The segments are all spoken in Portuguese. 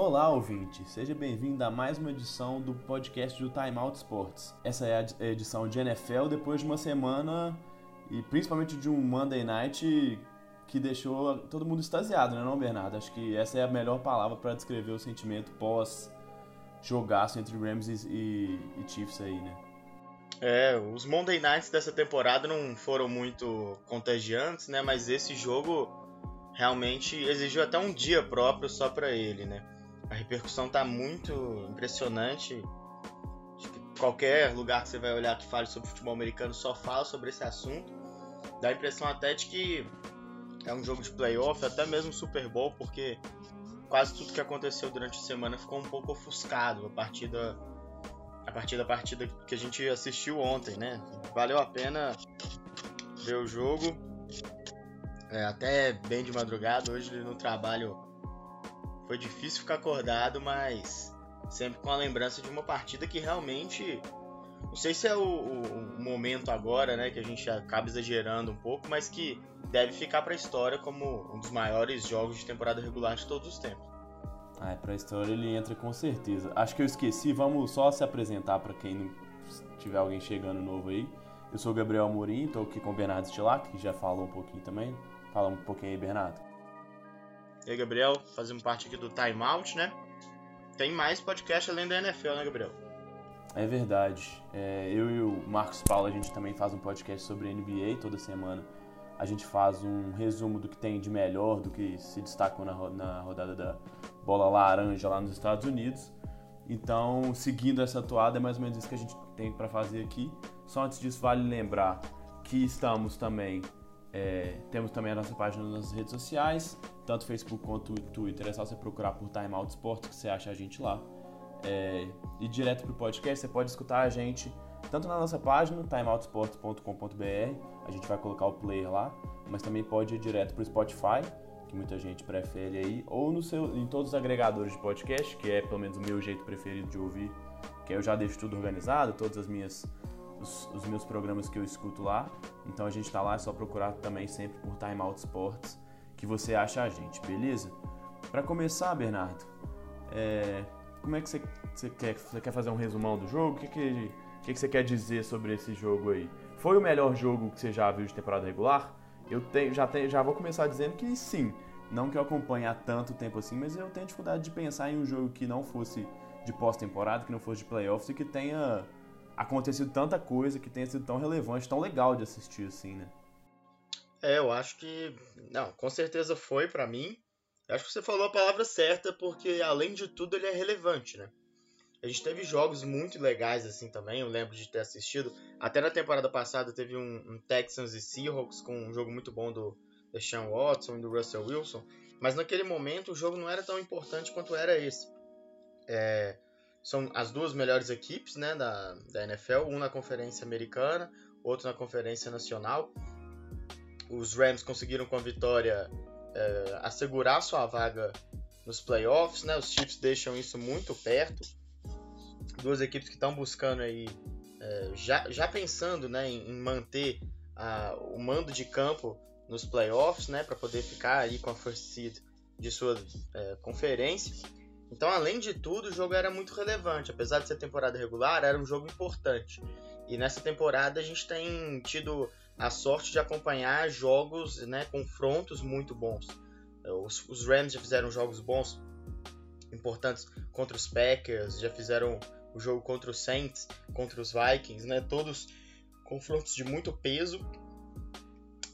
Olá, ouvinte! Seja bem-vindo a mais uma edição do podcast do Time Out Sports. Essa é a edição de NFL depois de uma semana e principalmente de um Monday Night que deixou todo mundo extasiado, né, não, Bernardo? Acho que essa é a melhor palavra para descrever o sentimento pós jogaço entre Rams e, e, e Chiefs aí, né? É, os Monday Nights dessa temporada não foram muito contagiantes, né? Mas esse jogo realmente exigiu até um dia próprio só para ele, né? A repercussão tá muito impressionante. Acho que qualquer lugar que você vai olhar que fale sobre futebol americano só fala sobre esse assunto. Dá a impressão até de que é um jogo de playoff, até mesmo Super Bowl, porque quase tudo que aconteceu durante a semana ficou um pouco ofuscado a partir da, a partir da partida que a gente assistiu ontem, né? Valeu a pena ver o jogo. É, até bem de madrugada, hoje no trabalho foi difícil ficar acordado, mas sempre com a lembrança de uma partida que realmente. Não sei se é o, o, o momento agora, né, que a gente acaba exagerando um pouco, mas que deve ficar para a história como um dos maiores jogos de temporada regular de todos os tempos. Ah, para a história ele entra com certeza. Acho que eu esqueci, vamos só se apresentar para quem não tiver alguém chegando novo aí. Eu sou o Gabriel Amorim, estou aqui com o Bernardo Stilac, que já falou um pouquinho também. Fala um pouquinho aí, Bernardo. E Gabriel, fazendo parte aqui do Time Out, né? Tem mais podcast além da NFL, né, Gabriel? É verdade. É, eu e o Marcos Paulo, a gente também faz um podcast sobre NBA toda semana. A gente faz um resumo do que tem de melhor, do que se destacou na, na rodada da bola laranja lá nos Estados Unidos. Então, seguindo essa toada, é mais ou menos isso que a gente tem para fazer aqui. Só antes disso, vale lembrar que estamos também, é, temos também a nossa página nas redes sociais, tanto Facebook quanto Twitter. É só você procurar por Time Out Sports que você acha a gente lá. É, e direto para o podcast, você pode escutar a gente tanto na nossa página, timeoutsports.com.br, a gente vai colocar o player lá, mas também pode ir direto para o Spotify que muita gente prefere aí, ou no seu, em todos os agregadores de podcast, que é pelo menos o meu jeito preferido de ouvir, que eu já deixo tudo organizado, todas as minhas os, os meus programas que eu escuto lá. Então a gente está lá, é só procurar também sempre por Time Out Sports, que você acha a gente, beleza? Para começar, Bernardo, é, como é que você, você, quer? Você quer fazer um resumão do jogo? O que, que, que, que você quer dizer sobre esse jogo aí? Foi o melhor jogo que você já viu de temporada regular? Eu já, já vou começar dizendo que sim. Não que eu acompanhe há tanto tempo assim, mas eu tenho dificuldade de pensar em um jogo que não fosse de pós-temporada, que não fosse de playoffs e que tenha acontecido tanta coisa, que tenha sido tão relevante, tão legal de assistir assim, né? É, eu acho que. Não, com certeza foi para mim. Eu acho que você falou a palavra certa, porque além de tudo ele é relevante, né? A gente teve jogos muito legais assim também, eu lembro de ter assistido. Até na temporada passada teve um, um Texans e Seahawks com um jogo muito bom do Deshaun Watson e do Russell Wilson. Mas naquele momento o jogo não era tão importante quanto era esse. É, são as duas melhores equipes né, da, da NFL, um na conferência americana, outro na conferência nacional. Os Rams conseguiram com a vitória é, assegurar sua vaga nos playoffs, né? Os Chiefs deixam isso muito perto duas equipes que estão buscando aí, é, já, já pensando né, em, manter a, o mando de campo nos playoffs, né, para poder ficar aí com a first seed de sua é, conferência. Então, além de tudo, o jogo era muito relevante. Apesar de ser temporada regular, era um jogo importante. E nessa temporada a gente tem tido a sorte de acompanhar jogos, né, confrontos muito bons. Os, os Rams já fizeram jogos bons, importantes contra os Packers, já fizeram o jogo contra os Saints, contra os Vikings, né? Todos confrontos de muito peso.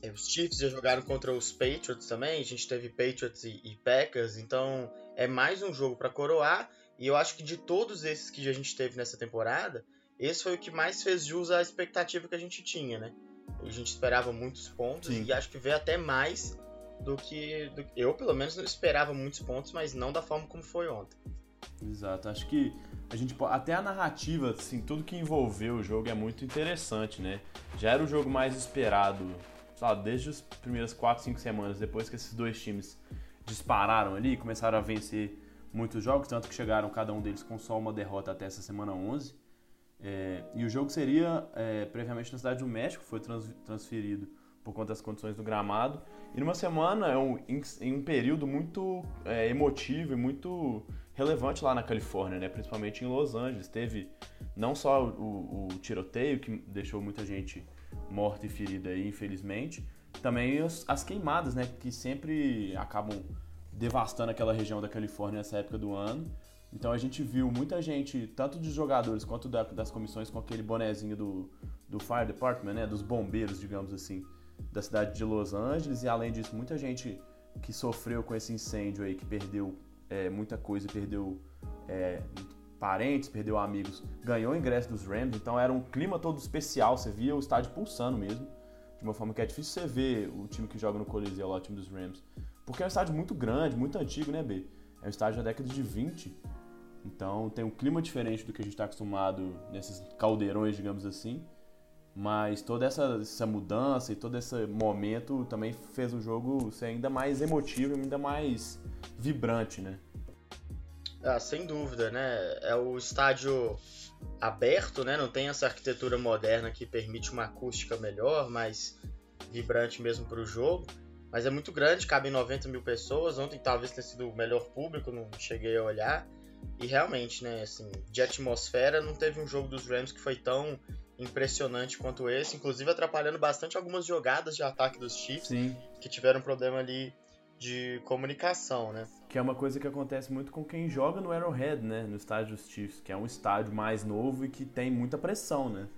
É, os Chiefs já jogaram contra os Patriots também, a gente teve Patriots e, e Packers, então é mais um jogo para coroar. E eu acho que de todos esses que a gente teve nessa temporada, esse foi o que mais fez jus à expectativa que a gente tinha, né? A gente esperava muitos pontos Sim. e acho que veio até mais do que, do Eu, pelo menos, não esperava muitos pontos, mas não da forma como foi ontem. Exato. Acho que a gente até a narrativa, assim, tudo que envolveu o jogo é muito interessante, né? Já era o jogo mais esperado, lá, desde as primeiras 4, 5 semanas, depois que esses dois times dispararam ali, começaram a vencer muitos jogos, tanto que chegaram cada um deles com só uma derrota até essa semana 11. É, e o jogo seria é, previamente na cidade do México, foi trans, transferido por conta das condições do gramado. E numa semana, é um, em, em um período muito é, emotivo e muito relevante lá na Califórnia, né? principalmente em Los Angeles. Teve não só o, o, tiroteio, que deixou muita gente morta e ferida aí, infelizmente, também as, as queimadas, né? que sempre acabam devastando aquela região da Califórnia nessa época do ano. Então a gente viu muita gente, tanto dos jogadores quanto da, das comissões, com aquele bonezinho do, do Fire Department, né, dos bombeiros, digamos assim, da cidade de Los Angeles. E além disso, muita gente que sofreu com esse incêndio aí, que perdeu é, muita coisa, perdeu é, parentes, perdeu amigos, ganhou ingresso dos Rams. Então era um clima todo especial, você via o estádio pulsando mesmo. De uma forma que é difícil você ver o time que joga no Coliseu lá, o time dos Rams. Porque é um estádio muito grande, muito antigo, né, B? É um estádio da década de 20. Então tem um clima diferente do que a gente está acostumado nesses caldeirões, digamos assim. Mas toda essa, essa mudança e todo esse momento também fez o jogo ser ainda mais emotivo ainda mais vibrante, né? Ah, sem dúvida, né? É o estádio aberto, né? Não tem essa arquitetura moderna que permite uma acústica melhor, mais vibrante mesmo para o jogo. Mas é muito grande, cabe 90 mil pessoas. Ontem talvez tenha sido o melhor público, não cheguei a olhar. E realmente, né, assim, de atmosfera, não teve um jogo dos Rams que foi tão impressionante quanto esse, inclusive atrapalhando bastante algumas jogadas de ataque dos Chiefs, Sim. que tiveram problema ali de comunicação, né? Que é uma coisa que acontece muito com quem joga no Arrowhead, né, no estádio dos Chiefs, que é um estádio mais novo e que tem muita pressão, né?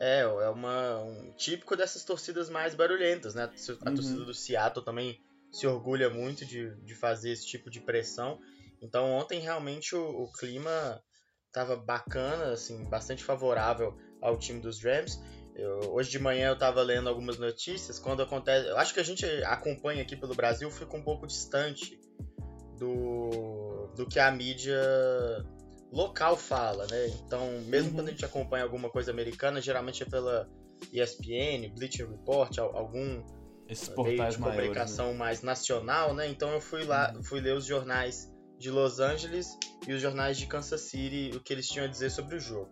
É, é uma, um típico dessas torcidas mais barulhentas, né? A uhum. torcida do Seattle também se orgulha muito de, de fazer esse tipo de pressão. Então ontem realmente o, o clima estava bacana, assim, bastante favorável ao time dos Rams. Eu, hoje de manhã eu estava lendo algumas notícias. Quando acontece, eu acho que a gente acompanha aqui pelo Brasil fica um pouco distante do, do que a mídia local fala, né? Então, mesmo uhum. quando a gente acompanha alguma coisa americana, geralmente é pela ESPN, Bleacher Report, algum Esses meio de comunicação maiores, né? mais nacional, né? Então eu fui lá, fui ler os jornais de Los Angeles e os jornais de Kansas City, o que eles tinham a dizer sobre o jogo.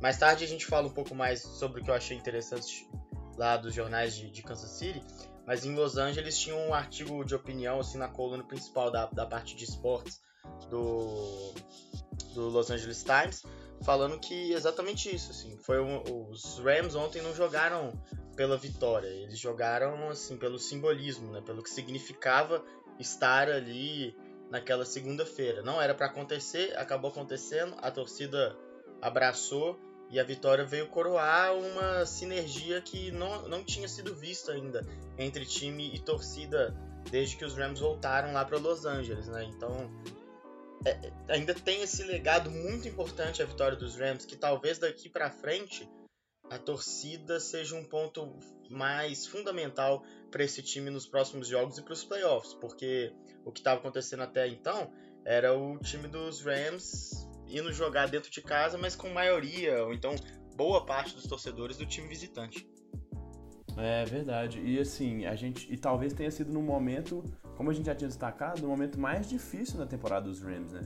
Mais tarde a gente fala um pouco mais sobre o que eu achei interessante lá dos jornais de, de Kansas City, mas em Los Angeles tinha um artigo de opinião assim na coluna principal da, da parte de esportes do, do Los Angeles Times, falando que exatamente isso, assim, foi um, os Rams ontem não jogaram pela vitória, eles jogaram assim pelo simbolismo, né, pelo que significava estar ali naquela segunda-feira. Não era para acontecer, acabou acontecendo, a torcida abraçou e a vitória veio coroar uma sinergia que não, não tinha sido vista ainda entre time e torcida desde que os Rams voltaram lá para Los Angeles, né? Então é, é, ainda tem esse legado muito importante a vitória dos Rams, que talvez daqui para frente a torcida seja um ponto mais fundamental para esse time nos próximos jogos e para os playoffs, porque o que estava acontecendo até então era o time dos Rams indo jogar dentro de casa, mas com maioria, ou então boa parte dos torcedores do time visitante. É verdade. E assim, a gente. E talvez tenha sido no momento, como a gente já tinha destacado, no momento mais difícil na temporada dos Rams, né?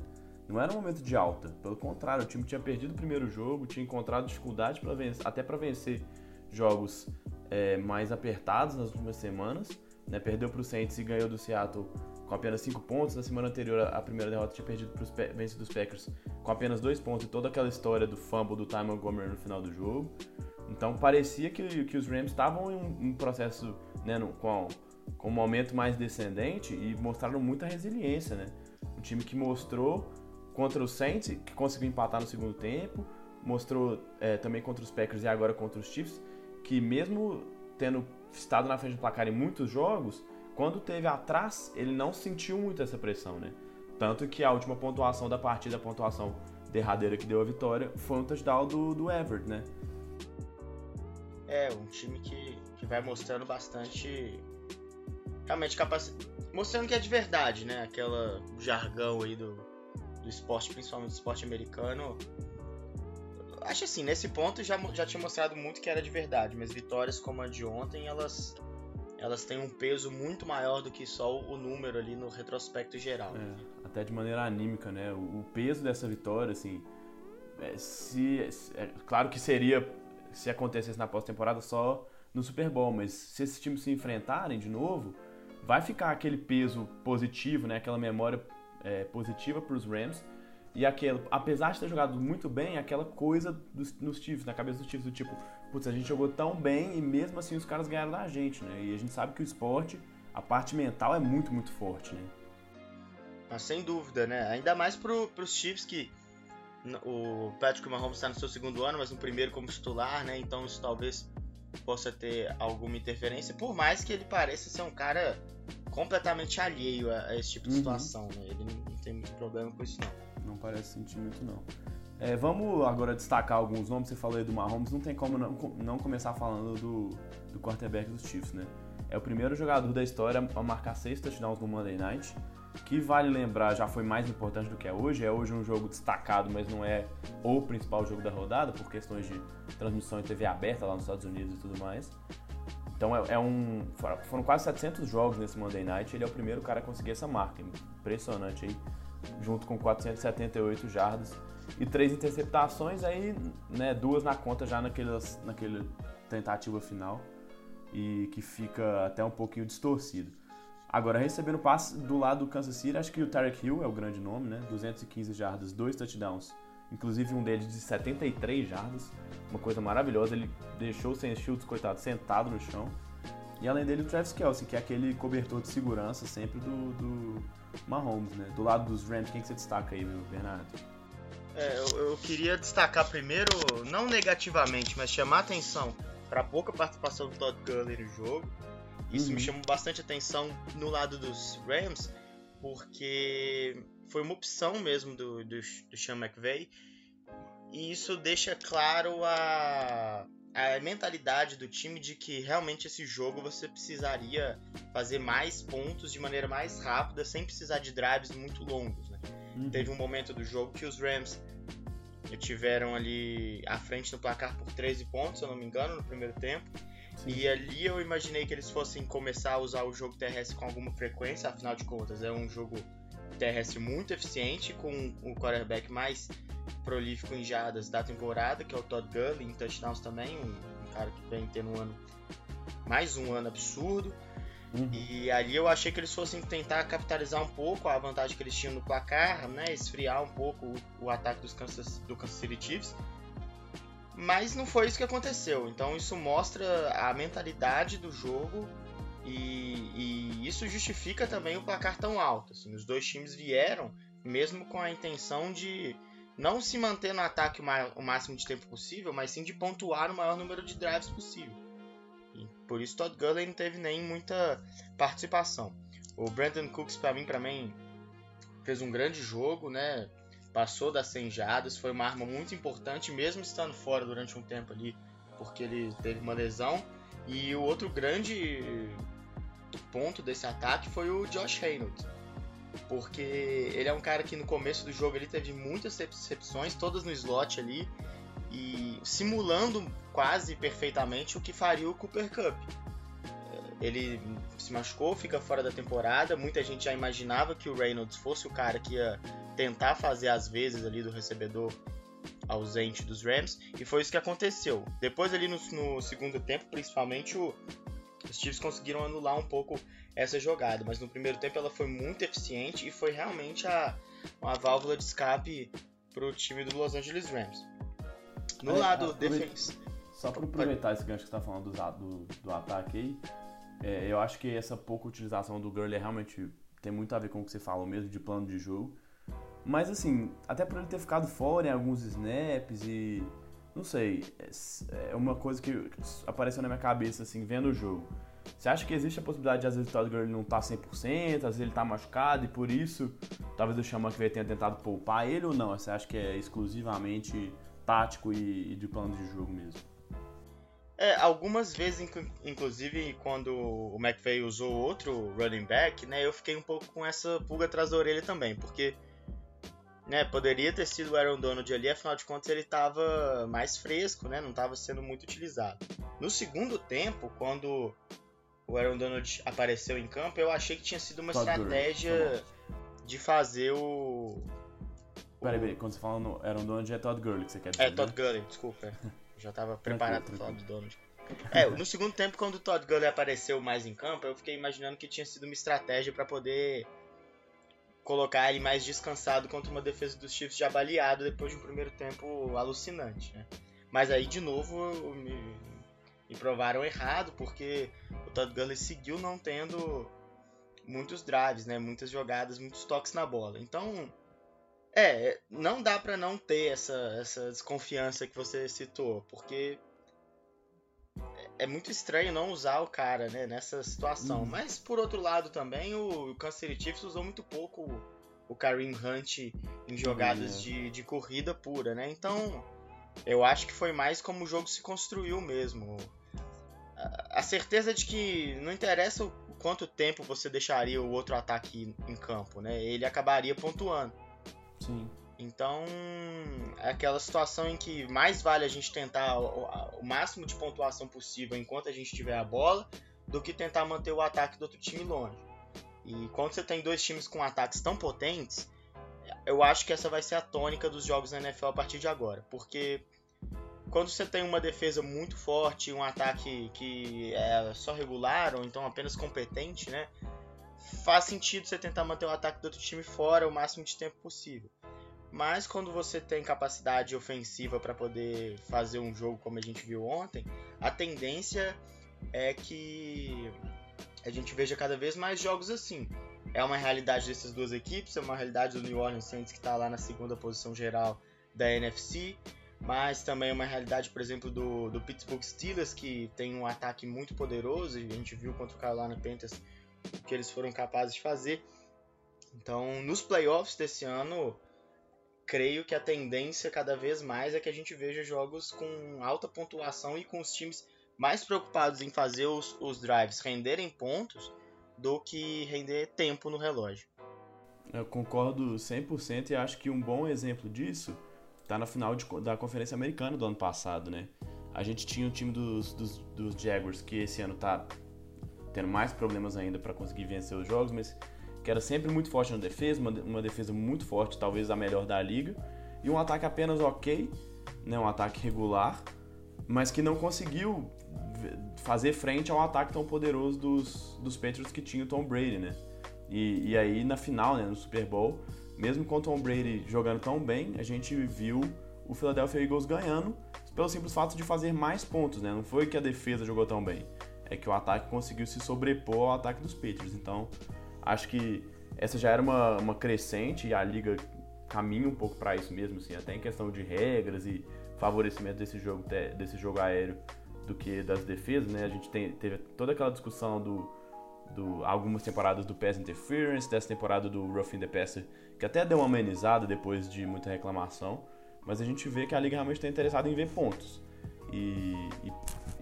Não era um momento de alta. Pelo contrário, o time tinha perdido o primeiro jogo, tinha encontrado dificuldade para vencer, até para vencer jogos é, mais apertados nas últimas semanas. Né? Perdeu para o Saints e ganhou do Seattle com apenas 5 pontos. Na semana anterior, a primeira derrota tinha perdido para os vencido dos Packers com apenas 2 pontos e toda aquela história do fumble do Ty Montgomery no final do jogo. Então parecia que, que os Rams estavam em um, um processo né, no, com, com um momento mais descendente e mostraram muita resiliência. Né? Um time que mostrou contra o Saints, que conseguiu empatar no segundo tempo, mostrou é, também contra os Packers e agora contra os Chiefs, que mesmo tendo estado na frente do placar em muitos jogos, quando teve atrás, ele não sentiu muito essa pressão, né? Tanto que a última pontuação da partida, a pontuação derradeira que deu a vitória, foi um touchdown do, do Everett, né? É, um time que, que vai mostrando bastante. Realmente capacidade. Mostrando que é de verdade, né? Aquela jargão aí do, do esporte, principalmente do esporte americano. Acho assim, nesse ponto já, já tinha mostrado muito que era de verdade, mas vitórias como a de ontem, elas elas têm um peso muito maior do que só o número ali no retrospecto geral. É, até de maneira anímica, né? O, o peso dessa vitória, assim, é, se, é, claro que seria se acontecesse na pós-temporada só no Super Bowl, mas se esses times se enfrentarem de novo, vai ficar aquele peso positivo, né? Aquela memória é, positiva para os Rams. E aquele, apesar de ter jogado muito bem, aquela coisa dos, nos Chiefs, na cabeça dos Chiefs, do tipo, putz, a gente jogou tão bem e mesmo assim os caras ganharam da gente, né? E a gente sabe que o esporte, a parte mental é muito, muito forte, né? Ah, sem dúvida, né? Ainda mais pro, pros Chiefs que o Patrick Mahomes está no seu segundo ano, mas no primeiro como titular, né? Então isso talvez possa ter alguma interferência, por mais que ele pareça ser um cara completamente alheio a, a esse tipo de uhum. situação, né? Ele não, não, tem muito problema com isso, não. Não parece sentir muito, não. É, vamos agora destacar alguns nomes. Você falou aí do Mahomes, não tem como não, não começar falando do, do quarterback dos Chiefs, né? É o primeiro jogador da história a marcar seis touchdowns no Monday Night que vale lembrar já foi mais importante do que é hoje. É hoje um jogo destacado, mas não é o principal jogo da rodada por questões de transmissão em TV aberta lá nos Estados Unidos e tudo mais. Então é, é um foram quase 700 jogos nesse Monday Night. Ele é o primeiro cara a conseguir essa marca, impressionante aí, junto com 478 jardas e três interceptações aí, né, duas na conta já naquelas naquele tentativa final e que fica até um pouquinho distorcido. Agora, recebendo passe do lado do Kansas City, acho que o Tarek Hill é o grande nome, né? 215 jardas, dois touchdowns. Inclusive um deles de 73 jardas. Uma coisa maravilhosa. Ele deixou o Sam Shields, coitado, sentado no chão. E além dele, o Travis Kelsey, que é aquele cobertor de segurança sempre do, do Mahomes, né? Do lado dos Rams, quem que você destaca aí, Bernardo? É, eu, eu, queria destacar primeiro, não negativamente, mas chamar atenção para a pouca participação do Todd Gurley no jogo. Isso uhum. me chamou bastante atenção no lado dos Rams, porque foi uma opção mesmo do, do, do Sean McVay. E isso deixa claro a, a mentalidade do time de que realmente esse jogo você precisaria fazer mais pontos de maneira mais rápida, sem precisar de drives muito longos. Uhum. Teve um momento do jogo que os Rams tiveram ali à frente no placar por 13 pontos, se eu não me engano, no primeiro tempo. Sim. E ali eu imaginei que eles fossem começar a usar o jogo terrestre com alguma frequência, afinal de contas é um jogo terrestre muito eficiente, com o quarterback mais prolífico em jardas da temporada, que é o Todd Gurley, em touchdowns também, um, um cara que vem tendo um ano, mais um ano absurdo. Uhum. E ali eu achei que eles fossem tentar capitalizar um pouco a vantagem que eles tinham no placar, né, esfriar um pouco o, o ataque dos Kansas, do Kansas City Chiefs mas não foi isso que aconteceu. Então isso mostra a mentalidade do jogo e, e isso justifica também o placar tão alto. Assim, os dois times vieram mesmo com a intenção de não se manter no ataque o, máximo de tempo possível, mas sim de pontuar o maior número de drives possível. E por isso Todd Gurley não teve nem muita participação. O Brandon Cooks para mim, mim fez um grande jogo, né? passou das 100 jardas, foi uma arma muito importante, mesmo estando fora durante um tempo ali, porque ele teve uma lesão. E o outro grande ponto desse ataque foi o Josh Reynolds, porque ele é um cara que no começo do jogo ele teve muitas recepções, todas no slot ali, e simulando quase perfeitamente o que faria o Cooper Cup. Ele se machucou, fica fora da temporada. Muita gente já imaginava que o Reynolds fosse o cara que ia tentar fazer as vezes ali do recebedor ausente dos Rams, e foi isso que aconteceu. Depois ali no, no segundo tempo, principalmente, o, os Chiefs conseguiram anular um pouco essa jogada, mas no primeiro tempo ela foi muito eficiente e foi realmente a, uma válvula de escape para o time do Los Angeles Rams. No é, lado defensivo. Só para aproveitar esse gancho que você está falando do, do, do ataque aí, é, eu acho que essa pouca utilização do Gurley realmente tem muito a ver com o que você falou mesmo de plano de jogo. Mas assim, até por ele ter ficado fora em alguns snaps e. Não sei, é, é uma coisa que apareceu na minha cabeça, assim, vendo o jogo. Você acha que existe a possibilidade de às vezes o Todd Gurley não tá 100%, às vezes ele tá machucado e por isso talvez o Xamã que tenha tentado poupar ele ou não? Você acha que é exclusivamente tático e, e de plano de jogo mesmo? É, algumas vezes, inclusive, quando o McVay usou outro running back, né, eu fiquei um pouco com essa pulga atrás da orelha também, porque né, poderia ter sido o Aaron Donald ali, afinal de contas ele estava mais fresco, né, não estava sendo muito utilizado. No segundo tempo, quando o Aaron Donald apareceu em campo, eu achei que tinha sido uma Todd estratégia de fazer o... Peraí, peraí, quando você fala no Aaron Donald é Todd Gurley que você quer dizer, É, Todd né? Gurley, desculpa. Já estava preparado para falar do Donald. É, no segundo tempo, quando o Todd Gurley apareceu mais em campo, eu fiquei imaginando que tinha sido uma estratégia para poder colocar ele mais descansado contra uma defesa dos Chiefs já baleado depois de um primeiro tempo alucinante, né? Mas aí, de novo, me, me provaram errado, porque o Todd Gurley seguiu não tendo muitos drives, né? Muitas jogadas, muitos toques na bola. Então, é, não dá para não ter essa, essa desconfiança que você citou, porque é muito estranho não usar o cara, né, nessa situação. Hum. Mas por outro lado também o, o Kansas City Chiefs usou muito pouco o, Kareem Hunt em jogadas hum. de, de corrida pura, né? Então, eu acho que foi mais como o jogo se construiu mesmo. A, a certeza de que não interessa o quanto tempo você deixaria o outro ataque em campo, né? Ele acabaria pontuando. Sim. Então, é aquela situação em que mais vale a gente tentar o, o, máximo de pontuação possível enquanto a gente tiver a bola, do que tentar manter o ataque do outro time longe. E quando você tem dois times com ataques tão potentes, eu acho que essa vai ser a tônica dos jogos da NFL a partir de agora. Porque quando você tem uma defesa muito forte, um ataque que é só regular ou então apenas competente, né? Faz sentido você tentar manter o ataque do outro time fora o máximo de tempo possível. Mas quando você tem capacidade ofensiva para poder fazer um jogo como a gente viu ontem, a tendência é que a gente veja cada vez mais jogos assim. É uma realidade dessas duas equipes, é uma realidade do New Orleans Saints que está lá na segunda posição geral da NFC mas também é uma realidade, por exemplo, do, do Pittsburgh Steelers, que tem um ataque muito poderoso, e a gente viu contra o Carolina Panthers que eles foram capazes de fazer. Então, nos playoffs desse ano, creio que a tendência cada vez mais é que a gente veja jogos com alta pontuação e com os times mais preocupados em fazer os, os drives renderem pontos do que render tempo no relógio. Eu concordo 100% e acho que um bom exemplo disso tá na final de, da Conferência Americana do ano passado, né? A gente tinha o time dos, dos, dos Jaguars, que esse ano tá tendo mais problemas ainda para conseguir vencer os jogos, mas que era sempre muito forte na defesa, uma, defesa muito forte, talvez a melhor da liga, e um ataque apenas ok, né, um ataque regular, mas que não conseguiu fazer frente ao ataque tão poderoso dos, dos Patriots que tinha o Tom Brady, né? E, e aí na final, né, no Super Bowl, mesmo com o Tom Brady jogando tão bem, a gente viu o Philadelphia Eagles ganhando pelo simples fato de fazer mais pontos, né? Não foi que a defesa jogou tão bem, é que o ataque conseguiu se sobrepor ao ataque dos Patriots. Então, acho que essa já era uma, uma crescente e a liga caminha um pouco para isso mesmo, assim, até em questão de regras e favorecimento desse jogo, desse jogo aéreo do que das defesas, né? A gente tem, teve toda aquela discussão do, do algumas temporadas do Pass Interference, dessa temporada do Roughing the Passer que até deu uma amenizada depois de muita reclamação, mas a gente vê que a liga realmente está interessada em ver pontos. E, e,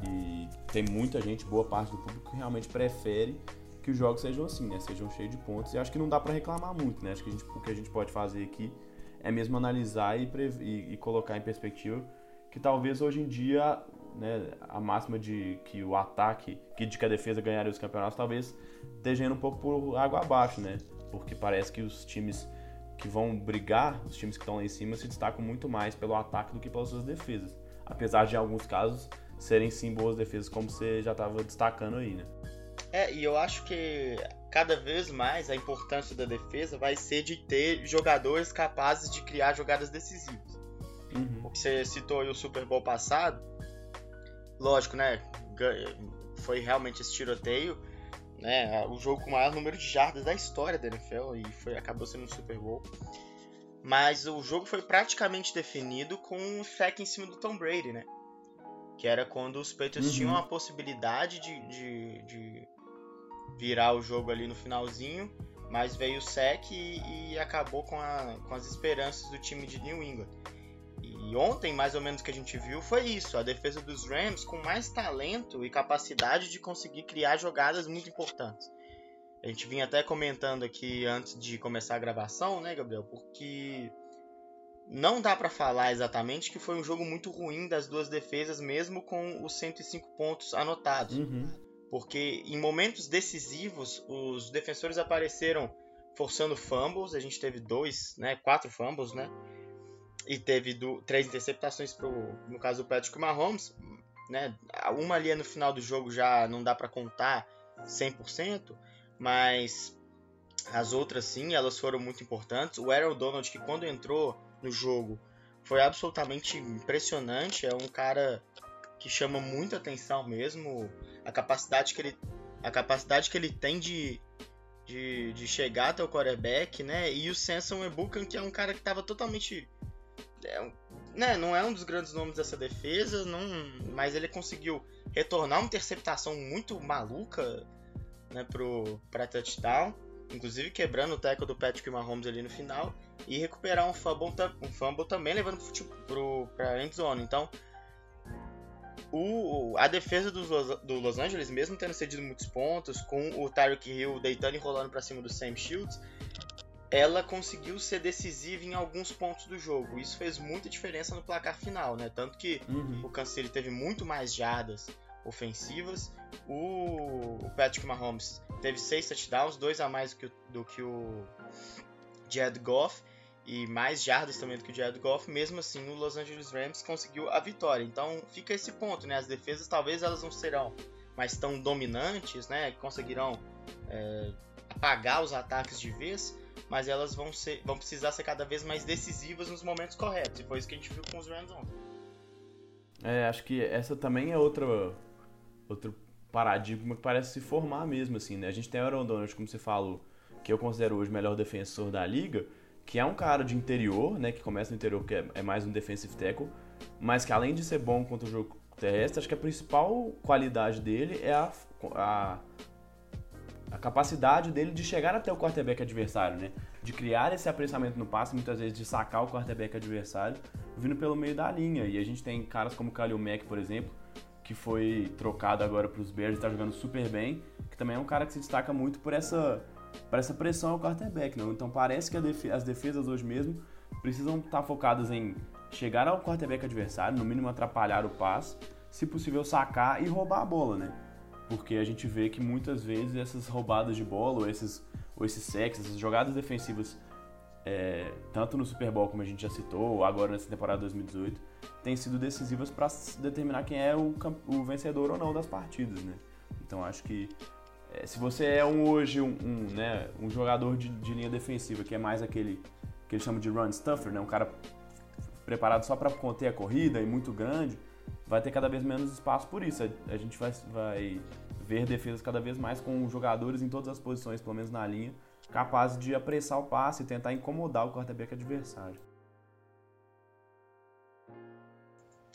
e, tem muita gente, boa parte do público, que realmente prefere que os jogos sejam assim, né? Sejam cheios de pontos. E acho que não dá para reclamar muito, né? Acho que gente, o que a gente pode fazer aqui é mesmo analisar e, e, e colocar em perspectiva que talvez hoje em dia né, a máxima de que o ataque, que de que a defesa ganharia os campeonatos, talvez esteja indo um pouco por água abaixo, né? Porque parece que os times que vão brigar, os times que estão lá em cima, se destacam muito mais pelo ataque do que pelas suas defesas. Apesar de, em alguns casos, serem sim boas defesas, como você já estava destacando aí, né? É, e eu acho que cada vez mais a importância da defesa vai ser de ter jogadores capazes de criar jogadas decisivas. Uhum. O que você citou aí o Super Bowl passado, lógico, né? Foi realmente esse tiroteio, né, o jogo com o maior número de jardas da história da NFL e foi, acabou sendo um Super Bowl. Mas o jogo foi praticamente definido com um sec em cima do Tom Brady, né? Que era quando os Patriots uhum. tinham a possibilidade de, de, de, virar o jogo ali no finalzinho, mas veio o sec e, e acabou com, a, com as esperanças do time de New England. E ontem, mais ou menos, que a gente viu foi isso: a defesa dos Rams com mais talento e capacidade de conseguir criar jogadas muito importantes. A gente vinha até comentando aqui antes de começar a gravação, né, Gabriel? Porque não dá para falar exatamente que foi um jogo muito ruim das duas defesas, mesmo com os 105 pontos anotados. Uhum. Porque em momentos decisivos, os defensores apareceram forçando fumbles. A gente teve dois, né, quatro fumbles, né? e teve do, três interceptações pro, no caso do Patrick Mahomes, né? Uma ali no final do jogo já não dá para contar 100%, mas as outras sim, elas foram muito importantes. O Aaron Donald, que quando entrou no jogo, foi absolutamente impressionante. É um cara que chama muita atenção mesmo. A capacidade que ele, a capacidade que ele tem de, de, de chegar até o quarterback, né? E o Samson Ebukan, que é um cara que estava totalmente. É, né, não é um dos grandes nomes dessa defesa, não, mas ele conseguiu retornar uma interceptação muito maluca né, para touchdown inclusive quebrando o tackle do Patrick Mahomes ali no final, e recuperar um fumble, um fumble também levando para a end zone. Então, o, a defesa do, do Los Angeles, mesmo tendo cedido muitos pontos, com o Tyreek Hill deitando e rolando para cima do Sam Shields, ela conseguiu ser decisiva em alguns pontos do jogo. Isso fez muita diferença no placar final, né? Tanto que uhum. o Kansas teve muito mais jardas ofensivas. O, Patrick Mahomes teve seis touchdowns, dois a mais do que, do que o Jared Goff e mais jardas também do que o Jared Goff. Mesmo assim, o Los Angeles Rams conseguiu a vitória. Então fica esse ponto, né? As defesas talvez elas não serão mais tão dominantes, né? Conseguirão é, apagar os ataques de vez, mas elas vão, ser, vão precisar ser cada vez mais decisivas nos momentos corretos. E foi isso que a gente viu com os Rams ontem. É, acho que essa também é outra outro paradigma que parece se formar mesmo, assim, né? A gente tem o Aaron Donald, como você falou, que eu considero hoje o melhor defensor da liga, que é um cara de interior, né? Que começa no interior, que é, é mais um defensive tackle, mas que além de ser bom contra o jogo terrestre, acho que a principal qualidade dele é a, a, a capacidade dele de chegar até o quarterback adversário, né? De criar esse apressamento no passe, muitas vezes de sacar o quarterback adversário, vindo pelo meio da linha. E a gente tem caras como o Khalil Mack, por exemplo, que foi trocado agora para os Bears está jogando super bem, que também é um cara que se destaca muito por essa, por essa pressão ao quarterback. Não? Então parece que as defesas hoje mesmo precisam estar tá focadas em chegar ao quarterback adversário, no mínimo atrapalhar o passe, se possível sacar e roubar a bola, né? Porque a gente vê que muitas vezes essas roubadas de bola ou esses, ou esses sacks, essas jogadas defensivas, é, tanto no Super Bowl como a gente já citou, ou agora nessa temporada 2018, têm sido decisivas para determinar quem é o, o, vencedor ou não das partidas, né? Então acho que é, se você é um, hoje um, um, né, um jogador de, de, linha defensiva que é mais aquele que eles chamam de run stuffer, né, um cara preparado só para conter a corrida e muito grande, vai ter cada vez menos espaço por isso. A, a gente vai, vai ver defesas cada vez mais com jogadores em todas as posições, pelo menos na linha, capazes de apressar o passe e tentar incomodar o quarterback adversário.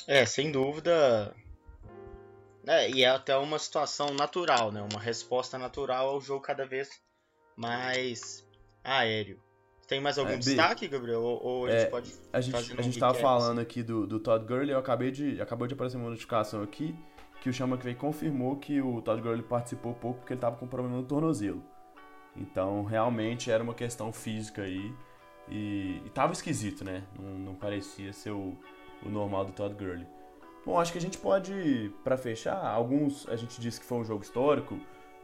É, sem dúvida. É, e é até uma situação natural, né? Uma resposta natural ao jogo cada vez mais aéreo. Tem mais algum é, destaque, Gabriel? Ou, ou a gente é, pode a gente, A gente estava falando aqui do, do Todd Gurley, eu acabei de acabou de aparecer uma notificação aqui que o Chama que confirmou que o Todd Gurley participou pouco porque ele estava com problema no tornozelo. Então, realmente era uma questão física aí e, e tava esquisito, né? Não, não parecia ser o, o normal do Todd Gurley. Bom, acho que a gente pode, para fechar, alguns a gente disse que foi um jogo histórico,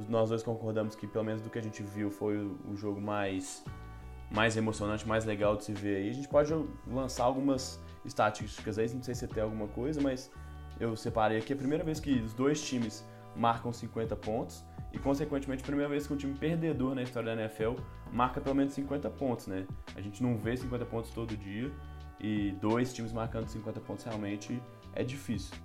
nós dois concordamos que pelo menos do que a gente viu foi o, jogo mais mais emocionante, mais legal de se ver aí. A gente pode lançar algumas estatísticas aí, não sei se tem alguma coisa, mas eu separei aqui a primeira vez que os dois times marcam 50 pontos e consequentemente a primeira vez que um time perdedor na história da NFL marca pelo menos 50 pontos, né? A gente não vê 50 pontos todo dia e dois times marcando 50 pontos realmente é difícil.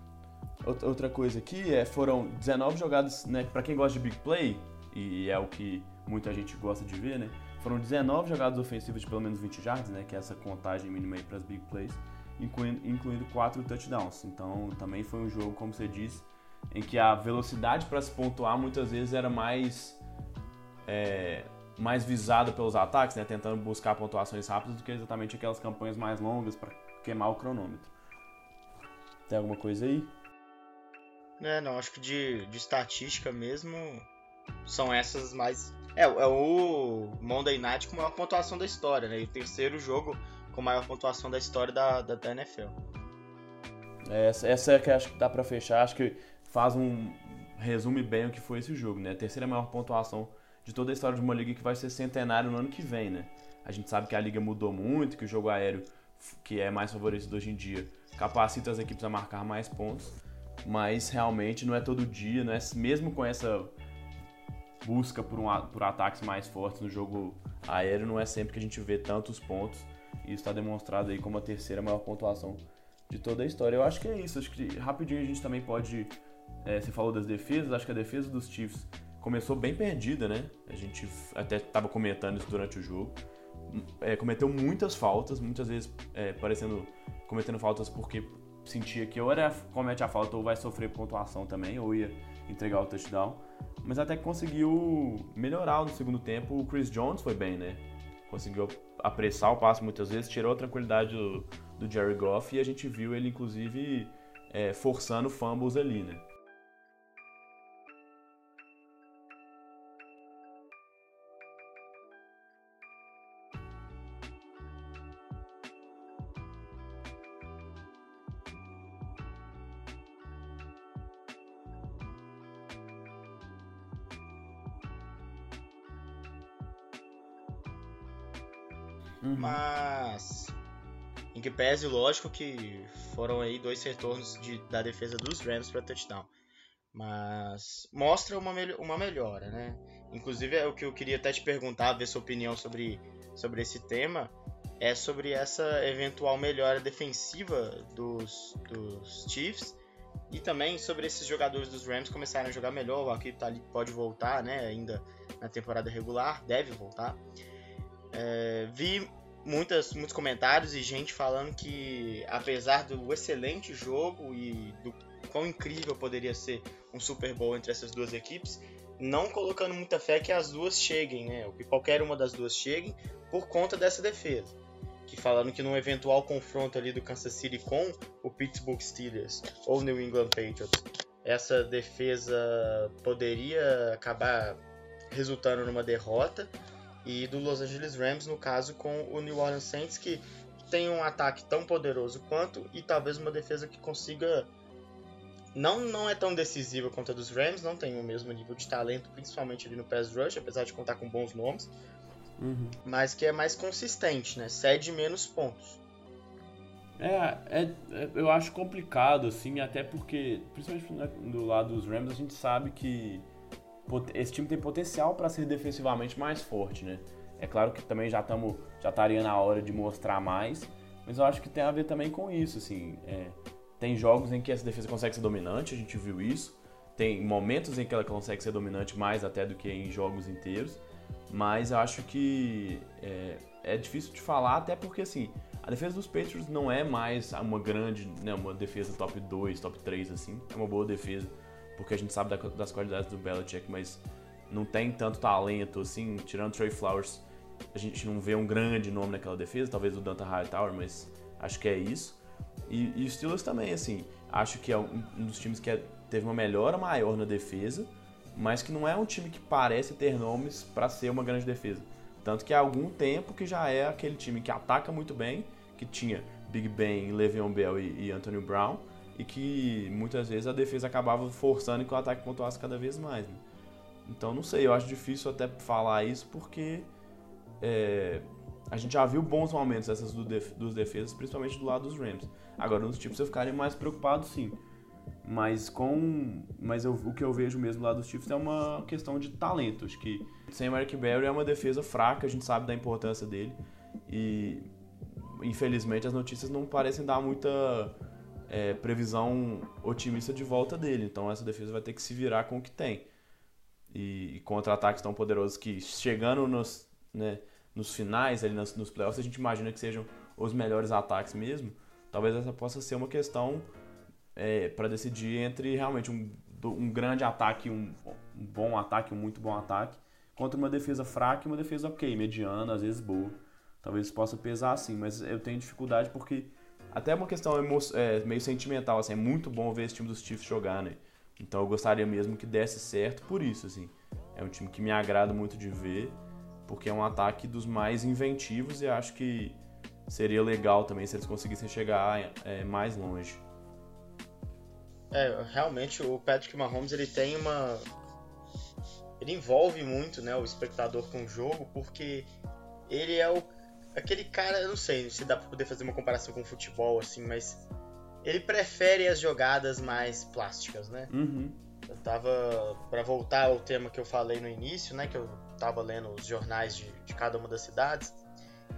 Outra coisa aqui é foram 19 jogadas, né, para quem gosta de big play, e é o que muita gente gosta de ver, né? Foram 19 jogadas ofensivas de pelo menos 20 yards, né, que é essa contagem mínima aí para as big plays, incluindo, incluindo 4 touchdowns. Então, também foi um jogo, como você disse, em que a velocidade para se pontuar muitas vezes era mais é, mais visada pelos ataques, né, tentando buscar pontuações rápidas do que exatamente aquelas campanhas mais longas para queimar o cronômetro. Tem alguma coisa aí? É, não, acho que de, de estatística mesmo são essas mais. É, é o Monday Night com maior pontuação da história, né? E o terceiro jogo com maior pontuação da história da, da, da NFL. É, essa, essa é que acho que dá pra fechar, acho que faz um. resume bem o que foi esse jogo, né? A terceira maior pontuação de toda a história de uma liga que vai ser centenário no ano que vem, né? A gente sabe que a liga mudou muito, que o jogo aéreo, que é mais favorecido hoje em dia, capacita as equipes a marcar mais pontos, mas realmente não é todo dia, não é mesmo com essa busca por, um, por ataques mais fortes no jogo aéreo, não é sempre que a gente vê tantos pontos. E isso está demonstrado aí como a terceira maior pontuação de toda a história. Eu acho que é isso. Acho que rapidinho a gente também pode. É, você falou das defesas, acho que a defesa dos Chiefs começou bem perdida, né? A gente até estava comentando isso durante o jogo. É, cometeu muitas faltas, muitas vezes é, parecendo cometendo faltas porque sentia que ou era comete a falta ou vai sofrer pontuação também, ou ia entregar o touchdown. Mas até que conseguiu melhorar no segundo tempo. O Chris Jones foi bem, né? Conseguiu apressar o passo muitas vezes, tirou a tranquilidade do, do Jerry Goff e a gente viu ele, inclusive, é, forçando fumbles ali, né? Que pese, lógico que foram aí dois retornos de, da defesa dos Rams para touchdown. Mas mostra uma, uma melhora, né? Inclusive, é o que eu queria até te perguntar, ver sua opinião sobre, sobre esse tema, é sobre essa eventual melhora defensiva dos, dos Chiefs e também sobre esses jogadores dos Rams começarem a jogar melhor. O Akib tá ali, pode voltar, né? Ainda na temporada regular, deve voltar. É, vi muitas, muitos comentários e gente falando que, apesar do excelente jogo e do quão incrível poderia ser um Super Bowl entre essas duas equipes, não colocando muita fé que as duas cheguem, né? Ou que qualquer uma das duas cheguem por conta dessa defesa. Que falando que num eventual confronto ali do Kansas City com o Pittsburgh Steelers ou New England Patriots, essa defesa poderia acabar resultando numa derrota e do Los Angeles Rams, no caso, com o New Orleans Saints, que tem um ataque tão poderoso quanto e talvez uma defesa que consiga. Não, não é tão decisiva quanto a dos Rams, não tem o mesmo nível de talento, principalmente ali no pass rush, apesar de contar com bons nomes, uhum. mas que é mais consistente, né? Cede menos pontos. É, é, é, eu acho complicado, assim, até porque, principalmente do lado dos Rams, a gente sabe que esse time tem potencial para ser defensivamente mais forte, né? É claro que também já estamos já estaria na hora de mostrar mais, mas eu acho que tem a ver também com isso, assim. É, tem jogos em que essa defesa consegue ser dominante, a gente viu isso. Tem momentos em que ela consegue ser dominante mais até do que em jogos inteiros, mas eu acho que é, é difícil de falar, até porque assim, a defesa dos Patriots não é mais uma grande, né, uma defesa top 2, top 3 assim, é uma boa defesa porque a gente sabe das qualidades do Belichick, mas não tem tanto talento assim, tirando Trey Flowers, a gente não vê um grande nome naquela defesa, talvez o Danta Hightower, mas acho que é isso. E, e o Steelers também, assim, acho que é um, um dos times que é, teve uma melhora maior na defesa, mas que não é um time que parece ter nomes para ser uma grande defesa. Tanto que há algum tempo que já é aquele time que ataca muito bem, que tinha Big Ben, Le'Veon Bell e, e Antonio Brown, e que muitas vezes a defesa acabava forçando que o ataque pontuasse cada vez mais. Né? Então não sei, eu acho difícil até falar isso porque é, a gente já viu bons momentos essas do def dos defesas, principalmente do lado dos Rams. Agora nos tipos eu ficaria mais preocupado sim. Mas com. Mas eu, o que eu vejo mesmo lá dos Chiefs é uma questão de talento. Acho que sem Mark Barry é uma defesa fraca, a gente sabe da importância dele. E infelizmente as notícias não parecem dar muita é, previsão otimista de volta dele. Então essa defesa vai ter que se virar com o que tem. E, e contra ataques tão poderosos que chegando nos, né, nos finais, ali nos, nos playoffs, a gente imagina que sejam os melhores ataques mesmo. Talvez essa possa ser uma questão é, para decidir entre realmente um, um grande ataque, um, um bom ataque, um muito bom ataque, contra uma defesa fraca e uma defesa ok, mediana, às vezes boa. Talvez possa pesar assim, mas eu tenho dificuldade porque até uma questão é, meio sentimental, assim, é muito bom ver esse time dos Chiefs jogar, né? Então eu gostaria mesmo que desse certo por isso, assim. É um time que me agrada muito de ver, porque é um ataque dos mais inventivos e acho que seria legal também se eles conseguissem chegar é, mais longe. É, realmente o Patrick Mahomes ele tem uma ele envolve muito, né, o espectador com o jogo, porque ele é o aquele cara, eu não sei se dá pra poder fazer uma comparação com o futebol, assim, mas ele prefere as jogadas mais plásticas, né? Uhum. Eu tava. para voltar ao tema que eu falei no início, né? Que eu tava lendo os jornais de, de cada uma das cidades.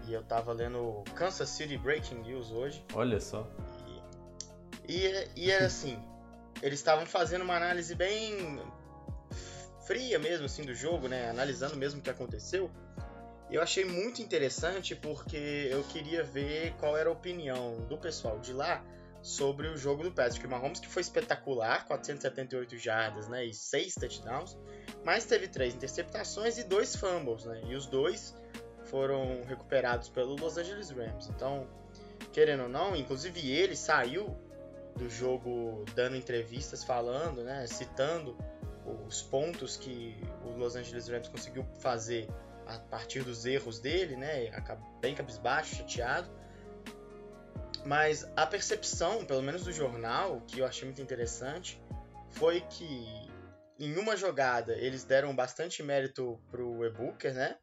E eu tava lendo Kansas City Breaking News hoje. Olha só. E, e, e era assim: eles estavam fazendo uma análise bem fria mesmo, assim, do jogo, né? Analisando mesmo o que aconteceu. Eu achei muito interessante porque eu queria ver qual era a opinião do pessoal de lá sobre o jogo do Patrick Mahomes, que foi espetacular, 478 jardas, né, e 6 touchdowns, mas teve três interceptações e dois fumbles, né? E os dois foram recuperados pelo Los Angeles Rams. Então, querendo ou não, inclusive ele saiu do jogo dando entrevistas falando, né, citando os pontos que o Los Angeles Rams conseguiu fazer a partir dos erros dele, né, bem cabisbaixo, chateado. Mas a percepção, pelo menos do jornal, que eu achei muito interessante, foi que em uma jogada eles deram bastante mérito pro Ebuker, né?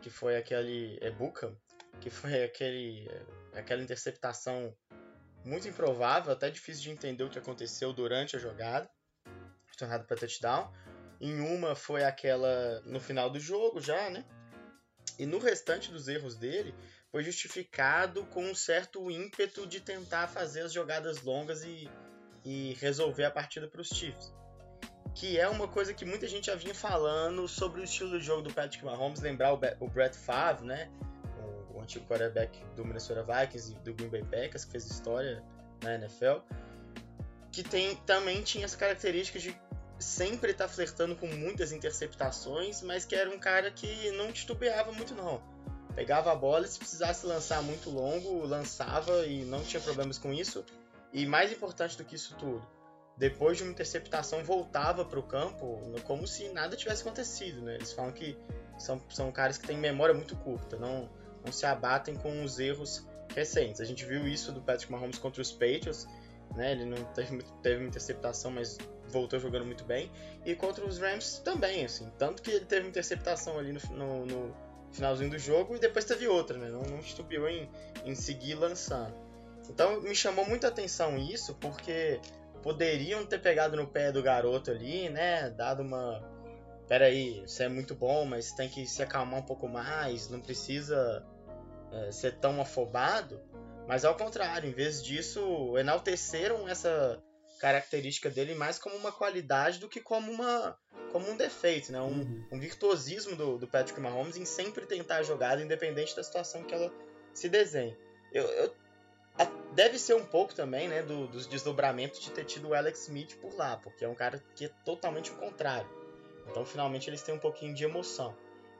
Que foi aquele Ebuka, que foi aquele aquela interceptação muito improvável, até difícil de entender o que aconteceu durante a jogada, tornado para touchdown. Em uma foi aquela no final do jogo já, né? E no restante dos erros dele foi justificado com um certo ímpeto de tentar fazer as jogadas longas e, e resolver a partida para os Chiefs. Que é uma coisa que muita gente já vinha falando sobre o estilo de jogo do Patrick Mahomes, lembrar o, o Brett Favre, né? o antigo quarterback do Minnesota Vikings e do Green Bay Packers, que fez história na NFL, que tem, também tinha essa característica de sempre tá flertando com muitas interceptações, mas que era um cara que não titubeava muito não. Pegava a bola, se precisasse lançar muito longo, lançava e não tinha problemas com isso. E mais importante do que isso tudo, depois de uma interceptação voltava para o campo como se nada tivesse acontecido, né? Eles falam que são, são caras que têm memória muito curta, não não se abatem com os erros recentes. A gente viu isso do Patrick Mahomes contra os Patriots, né? Ele não teve, teve uma interceptação, mas voltou jogando muito bem. E contra os Rams também, assim. Tanto que ele teve uma interceptação ali no, no, no finalzinho do jogo e depois teve outra, né? Não, não estupiou em, em seguir lançando. Então me chamou muita atenção isso, porque poderiam ter pegado no pé do garoto ali, né? Dado uma peraí, você é muito bom, mas tem que se acalmar um pouco mais, não precisa é, ser tão afobado. Mas ao contrário, em vez disso, enalteceram essa característica dele mais como uma qualidade do que como, uma, como um defeito, né? um, uhum. um virtuosismo do, do Patrick Mahomes em sempre tentar a jogada, independente da situação que ela se desenhe. Eu, eu a, deve ser um pouco também né, do, dos desdobramentos de ter tido o Alex Smith por lá, porque é um cara que é totalmente o contrário. Então, finalmente, eles têm um pouquinho de emoção.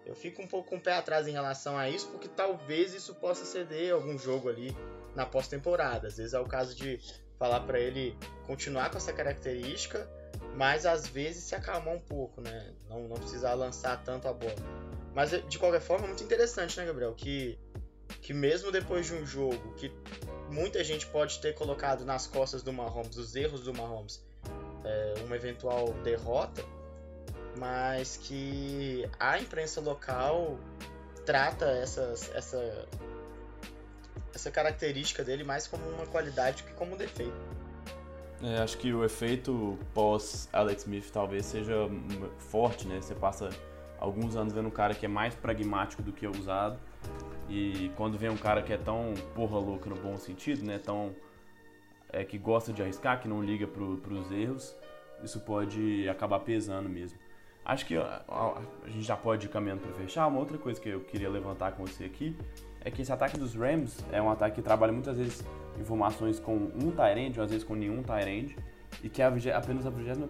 Eu fico um pouco com o pé atrás em relação a isso, porque talvez isso possa ceder algum jogo ali na pós-temporada. Às vezes é o caso de falar para ele continuar com essa característica, mas às vezes se acalmar um pouco, né? Não, não precisar lançar tanto a bola. Mas de qualquer forma, é muito interessante, né, Gabriel? Que, que mesmo depois de um jogo que muita gente pode ter colocado nas costas do Mahomes, os erros do Mahomes, é, uma eventual derrota, mas que a imprensa local trata essas, essa, essa característica dele mais como uma qualidade que como um defeito. É, acho que o efeito pós Alex Smith talvez seja forte, né? Você passa alguns anos vendo um cara que é mais pragmático do que ousado e quando vem um cara que é tão porra louca no bom sentido, né? Tão é, que gosta de arriscar, que não liga pro, pros erros, isso pode acabar pesando mesmo. Acho que a, a gente já pode ir caminhando para fechar. Uma outra coisa que eu queria levantar com você aqui é que esse ataque dos Rams é um ataque que trabalha muitas vezes informações com um ou às vezes com nenhum Tyrande, e que é apenas a 21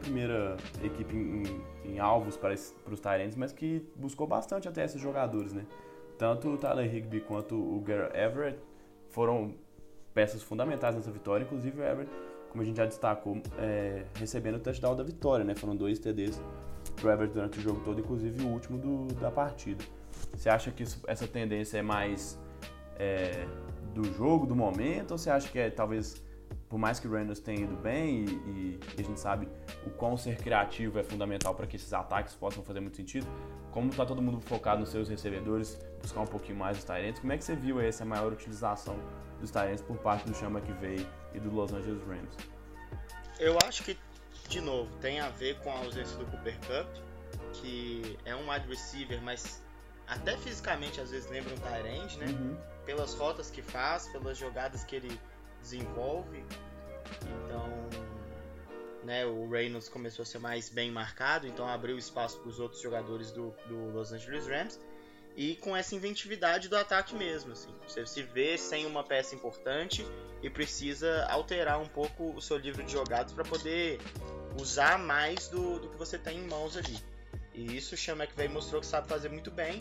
equipe em, em, em, alvos para, para os Tyrands, mas que buscou bastante até esses jogadores, né? Tanto o Tyler Higby quanto o Garrett Everett foram peças fundamentais nessa vitória, inclusive o Everett, como a gente já destacou, é, recebendo o touchdown da vitória, né? Foram dois TDs pro Everton durante o jogo todo, inclusive o último do, da partida. Você acha que isso, essa tendência é mais é, do jogo, do momento, ou você acha que é talvez por mais que o Reynolds tenha ido bem e, e, a gente sabe o quão ser criativo é fundamental para que esses ataques possam fazer muito sentido, como está todo mundo focado nos seus recebedores, buscar um pouquinho mais dos Tyrants, como é que você viu essa maior utilização dos Tyrants por parte do Chama que veio e do Los Angeles Rams? Eu acho que, de novo, tem a ver com a ausência do Cooper Cup, que é um wide receiver, mas até fisicamente às vezes lembra um Tyrant, né? Uhum. Pelas rotas que faz, pelas jogadas que ele desenvolve. Então, né, o Reynolds começou a ser mais bem marcado, então abriu espaço para os outros jogadores do, do Los Angeles Rams. E com essa inventividade do ataque mesmo, assim. Você se vê sem uma peça importante e precisa alterar um pouco o seu livro de jogadas para poder usar mais do, do que você tem em mãos ali. E isso o Sean McVay mostrou que sabe fazer muito bem.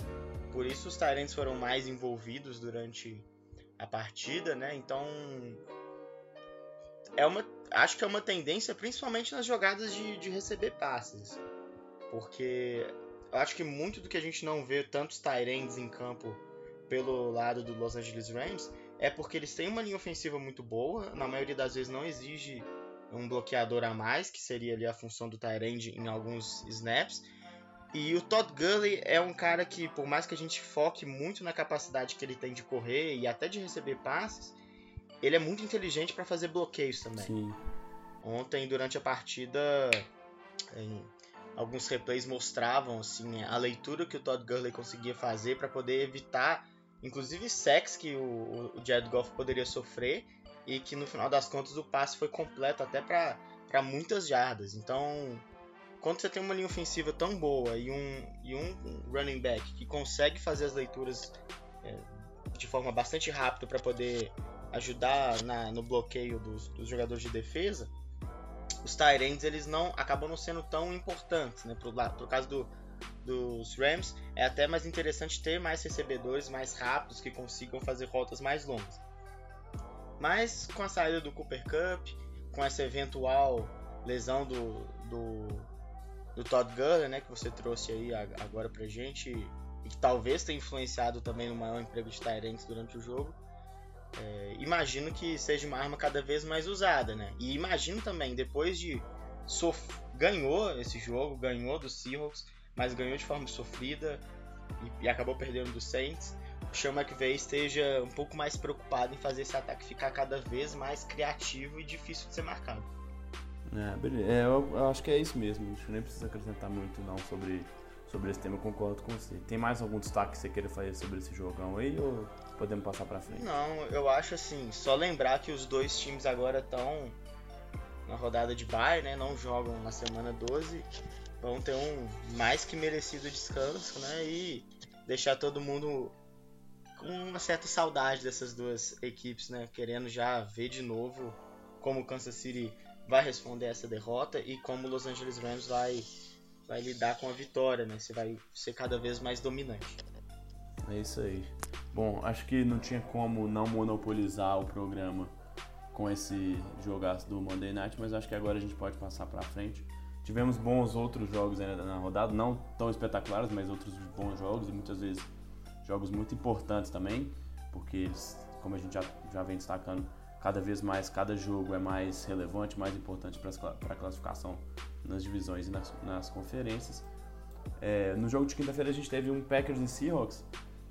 Por isso os Tyrants foram mais envolvidos durante a partida, né? Então é uma, acho que é uma tendência, principalmente nas jogadas de, de receber passes, porque eu acho que muito do que a gente não vê tantos Tyrants em campo pelo lado do Los Angeles Rams é porque eles têm uma linha ofensiva muito boa, na maioria das vezes não exige um bloqueador a mais, que seria ali a função do Tyrande em alguns snaps. E o Todd Gurley é um cara que, por mais que a gente foque muito na capacidade que ele tem de correr e até de receber passes, ele é muito inteligente para fazer bloqueios também. Sim. Ontem, durante a partida, em, alguns replays mostravam assim a leitura que o Todd Gurley conseguia fazer para poder evitar, inclusive, sacks que o, o Jared Goff poderia sofrer e que no final das contas o passe foi completo até para muitas jardas. Então, quando você tem uma linha ofensiva tão boa e um, e um running back que consegue fazer as leituras é, de forma bastante rápida para poder ajudar na, no bloqueio dos, dos, jogadores de defesa, os Tyrants eles não acabam não sendo tão importantes, né? Pro, pro caso do, dos Rams, é até mais interessante ter mais recebedores mais rápidos que consigam fazer rotas mais longas. Mas com a saída do Cooper Cup, com essa eventual lesão do, do do Todd Gurley, né, que você trouxe aí agora pra gente e que talvez tenha influenciado também no maior emprego de Tyrants durante o jogo. É, imagino que seja uma arma cada vez mais usada, né? E imagino também, depois de sof ganhou esse jogo, ganhou do Seahawks, mas ganhou de forma sofrida e, e acabou perdendo do Saints. O Sean McVay esteja um pouco mais preocupado em fazer esse ataque ficar cada vez mais criativo e difícil de ser marcado. É, beleza. É, eu, eu, acho que é isso mesmo. Acho que nem precisa acrescentar muito não sobre, sobre esse tema, eu concordo com você. Tem mais algum destaque que você queira fazer sobre esse jogão aí ou podemos passar pra frente? Não, eu acho assim, só lembrar que os dois times agora estão na rodada de bye, né? Não jogam na semana 12. Vão ter um mais que merecido descanso, né? E deixar todo mundo com uma certa saudade dessas duas equipes, né? Querendo já ver de novo como o Kansas City vai responder essa derrota e como o Los Angeles Rams vai, vai lidar com a vitória, né? Se vai ser cada vez mais dominante. É isso aí. Bom, acho que não tinha como não monopolizar o programa com esse jogaço do Monday Night, mas acho que agora a gente pode passar para frente. Tivemos bons outros jogos ainda na rodada, não tão espetaculares, mas outros bons jogos e muitas vezes jogos muito importantes também, porque como a gente já, já vem destacando, cada vez mais cada jogo é mais relevante, mais importante para a classificação nas divisões e nas, nas conferências. É, no jogo de quinta-feira a gente teve um Packers e Seahawks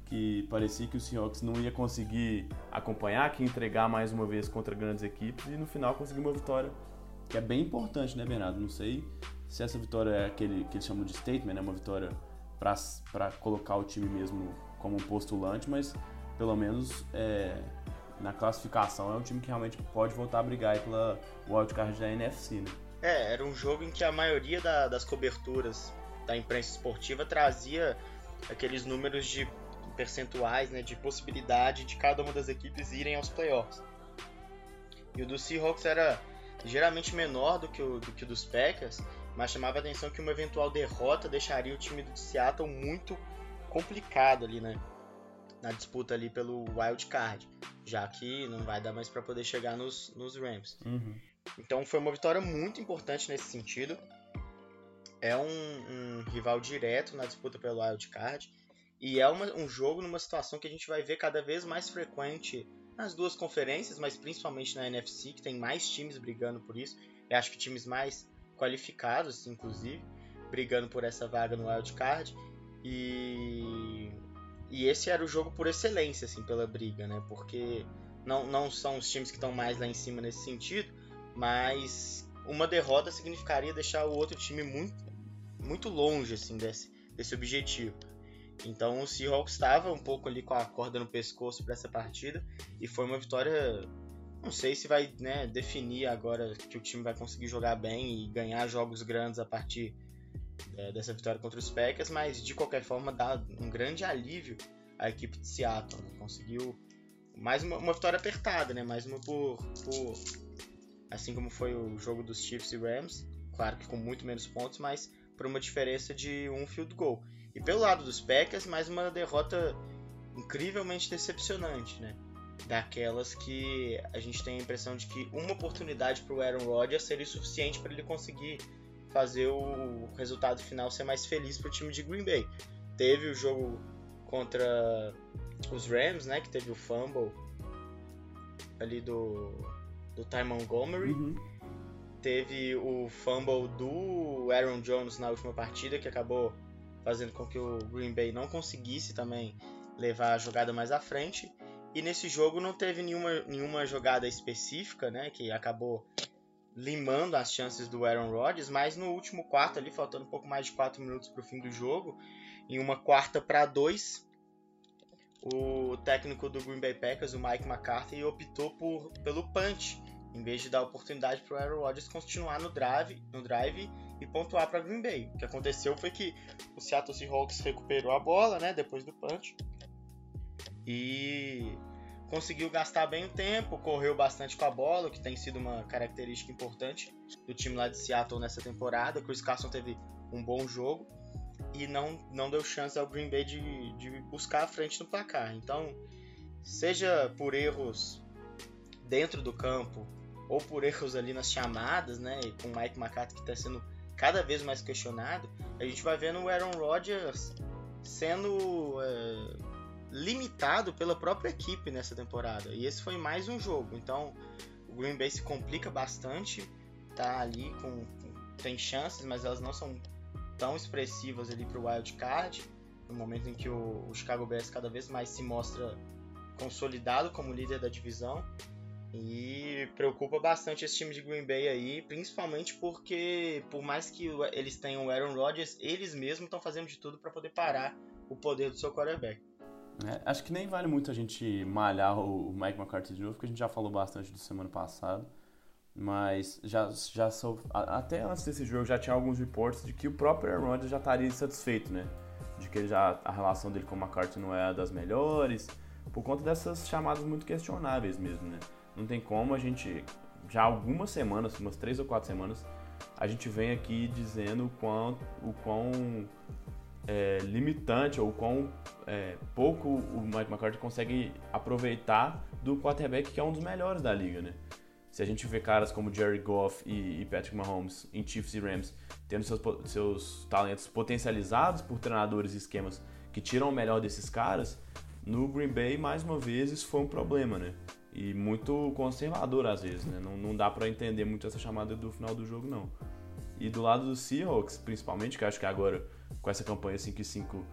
que parecia que o Seahawks não ia conseguir acompanhar, que entregar mais uma vez contra grandes equipes e no final conseguiu uma vitória que é bem importante, né, Bernardo? Não sei se essa vitória é aquele que eles chamam de statement, né, uma vitória para colocar o time mesmo como um postulante, mas pelo menos é, na classificação, é um time que realmente pode voltar a brigar pela wildcard da NFC, né? É, era um jogo em que a maioria da, das coberturas da imprensa esportiva trazia aqueles números de percentuais, né, de possibilidade de cada uma das equipes irem aos playoffs. E o do Seahawks era geralmente menor do que o, do que o dos Packers, mas chamava a atenção que uma eventual derrota deixaria o time do Seattle muito complicado ali, né? Na disputa ali pelo wild card, já que não vai dar mais para poder chegar nos, nos Rams. Uhum. Então foi uma vitória muito importante nesse sentido. É um, um rival direto na disputa pelo wild card e é uma, um jogo numa situação que a gente vai ver cada vez mais frequente nas duas conferências, mas principalmente na NFC, que tem mais times brigando por isso. Eu acho que times mais qualificados, inclusive, brigando por essa vaga no wild card. E e esse era o jogo por excelência, assim, pela briga, né? Porque não, não são os times que estão mais lá em cima nesse sentido, mas uma derrota significaria deixar o outro time muito, muito longe, assim, desse, desse objetivo. Então o Seahawks estava um pouco ali com a corda no pescoço para essa partida e foi uma vitória. Não sei se vai né, definir agora que o time vai conseguir jogar bem e ganhar jogos grandes a partir dessa vitória contra os Packers, mas de qualquer forma dá um grande alívio à equipe de Seattle. Né? Conseguiu mais uma, uma, vitória apertada, né? Mais uma por, por, assim como foi o jogo dos Chiefs e Rams, claro que com muito menos pontos, mas por uma diferença de um field goal. E pelo lado dos Packers, mais uma derrota incrivelmente decepcionante, né? Daquelas que a gente tem a impressão de que uma oportunidade para o Aaron Rodgers seria suficiente para ele conseguir fazer o resultado final ser mais feliz para o time de Green Bay. Teve o jogo contra os Rams, né, que teve o fumble ali do, do Ty Montgomery. Uhum. Teve o fumble do Aaron Jones na última partida, que acabou fazendo com que o Green Bay não conseguisse também levar a jogada mais à frente. E nesse jogo não teve nenhuma, nenhuma jogada específica, né, que acabou limando as chances do Aaron Rodgers, mas no último quarto ali, faltando um pouco mais de 4 minutos para o fim do jogo, em uma quarta para dois, o técnico do Green Bay Packers, o Mike McCarthy, optou por, pelo punch, em vez de dar oportunidade para o Aaron Rodgers continuar no drive, no drive e pontuar para Green Bay. O que aconteceu foi que o Seattle Seahawks recuperou a bola, né, depois do punch, e conseguiu gastar bem o tempo, correu bastante com a bola, que tem sido uma característica importante do time lá de Seattle nessa temporada. Chris Carson teve um bom jogo e não, não deu chance ao Green Bay de, de buscar a frente no placar. Então, seja por erros dentro do campo ou por erros ali nas chamadas, né, e com o Mike McCarthy que está sendo cada vez mais questionado, a gente vai vendo o Aaron Rodgers sendo é, limitado pela própria equipe nessa temporada. E esse foi mais um jogo. Então o Green Bay se complica bastante, tá ali com, com tem chances, mas elas não são tão expressivas ali para o wild card. No momento em que o, o Chicago Bears cada vez mais se mostra consolidado como líder da divisão. E preocupa bastante esse time de Green Bay aí, principalmente porque, por mais que eles tenham o Aaron Rodgers, eles mesmos estão fazendo de tudo para poder parar o poder do seu quarterback. É, acho que nem vale muito a gente malhar o Mike McCarthy de novo, porque a gente já falou bastante do semana passada. Mas já, já sou, até antes desse jogo já tinha alguns reportes de que o próprio Aaron Rodgers já estaria satisfeito, né? De que já, a relação dele com o McCarthy não é das melhores, por conta dessas chamadas muito questionáveis mesmo, né? Não tem como a gente, já algumas semanas, umas três ou quatro semanas, a gente vem aqui dizendo o quão, o quão é, limitante ou quão é, pouco o Mike McCarthy consegue aproveitar do quarterback que é um dos melhores da liga, né? Se a gente vê caras como Jerry Goff e, e Patrick Mahomes em Chiefs e Rams tendo seus, seus talentos potencializados por treinadores e esquemas que tiram o melhor desses caras, no Green Bay, mais uma vez, isso foi um problema, né? E muito conservador às vezes, né? Não, não dá para entender muito essa chamada do final do jogo, não. E do lado do Seahawks, principalmente, que acho que agora com essa campanha 5 e 5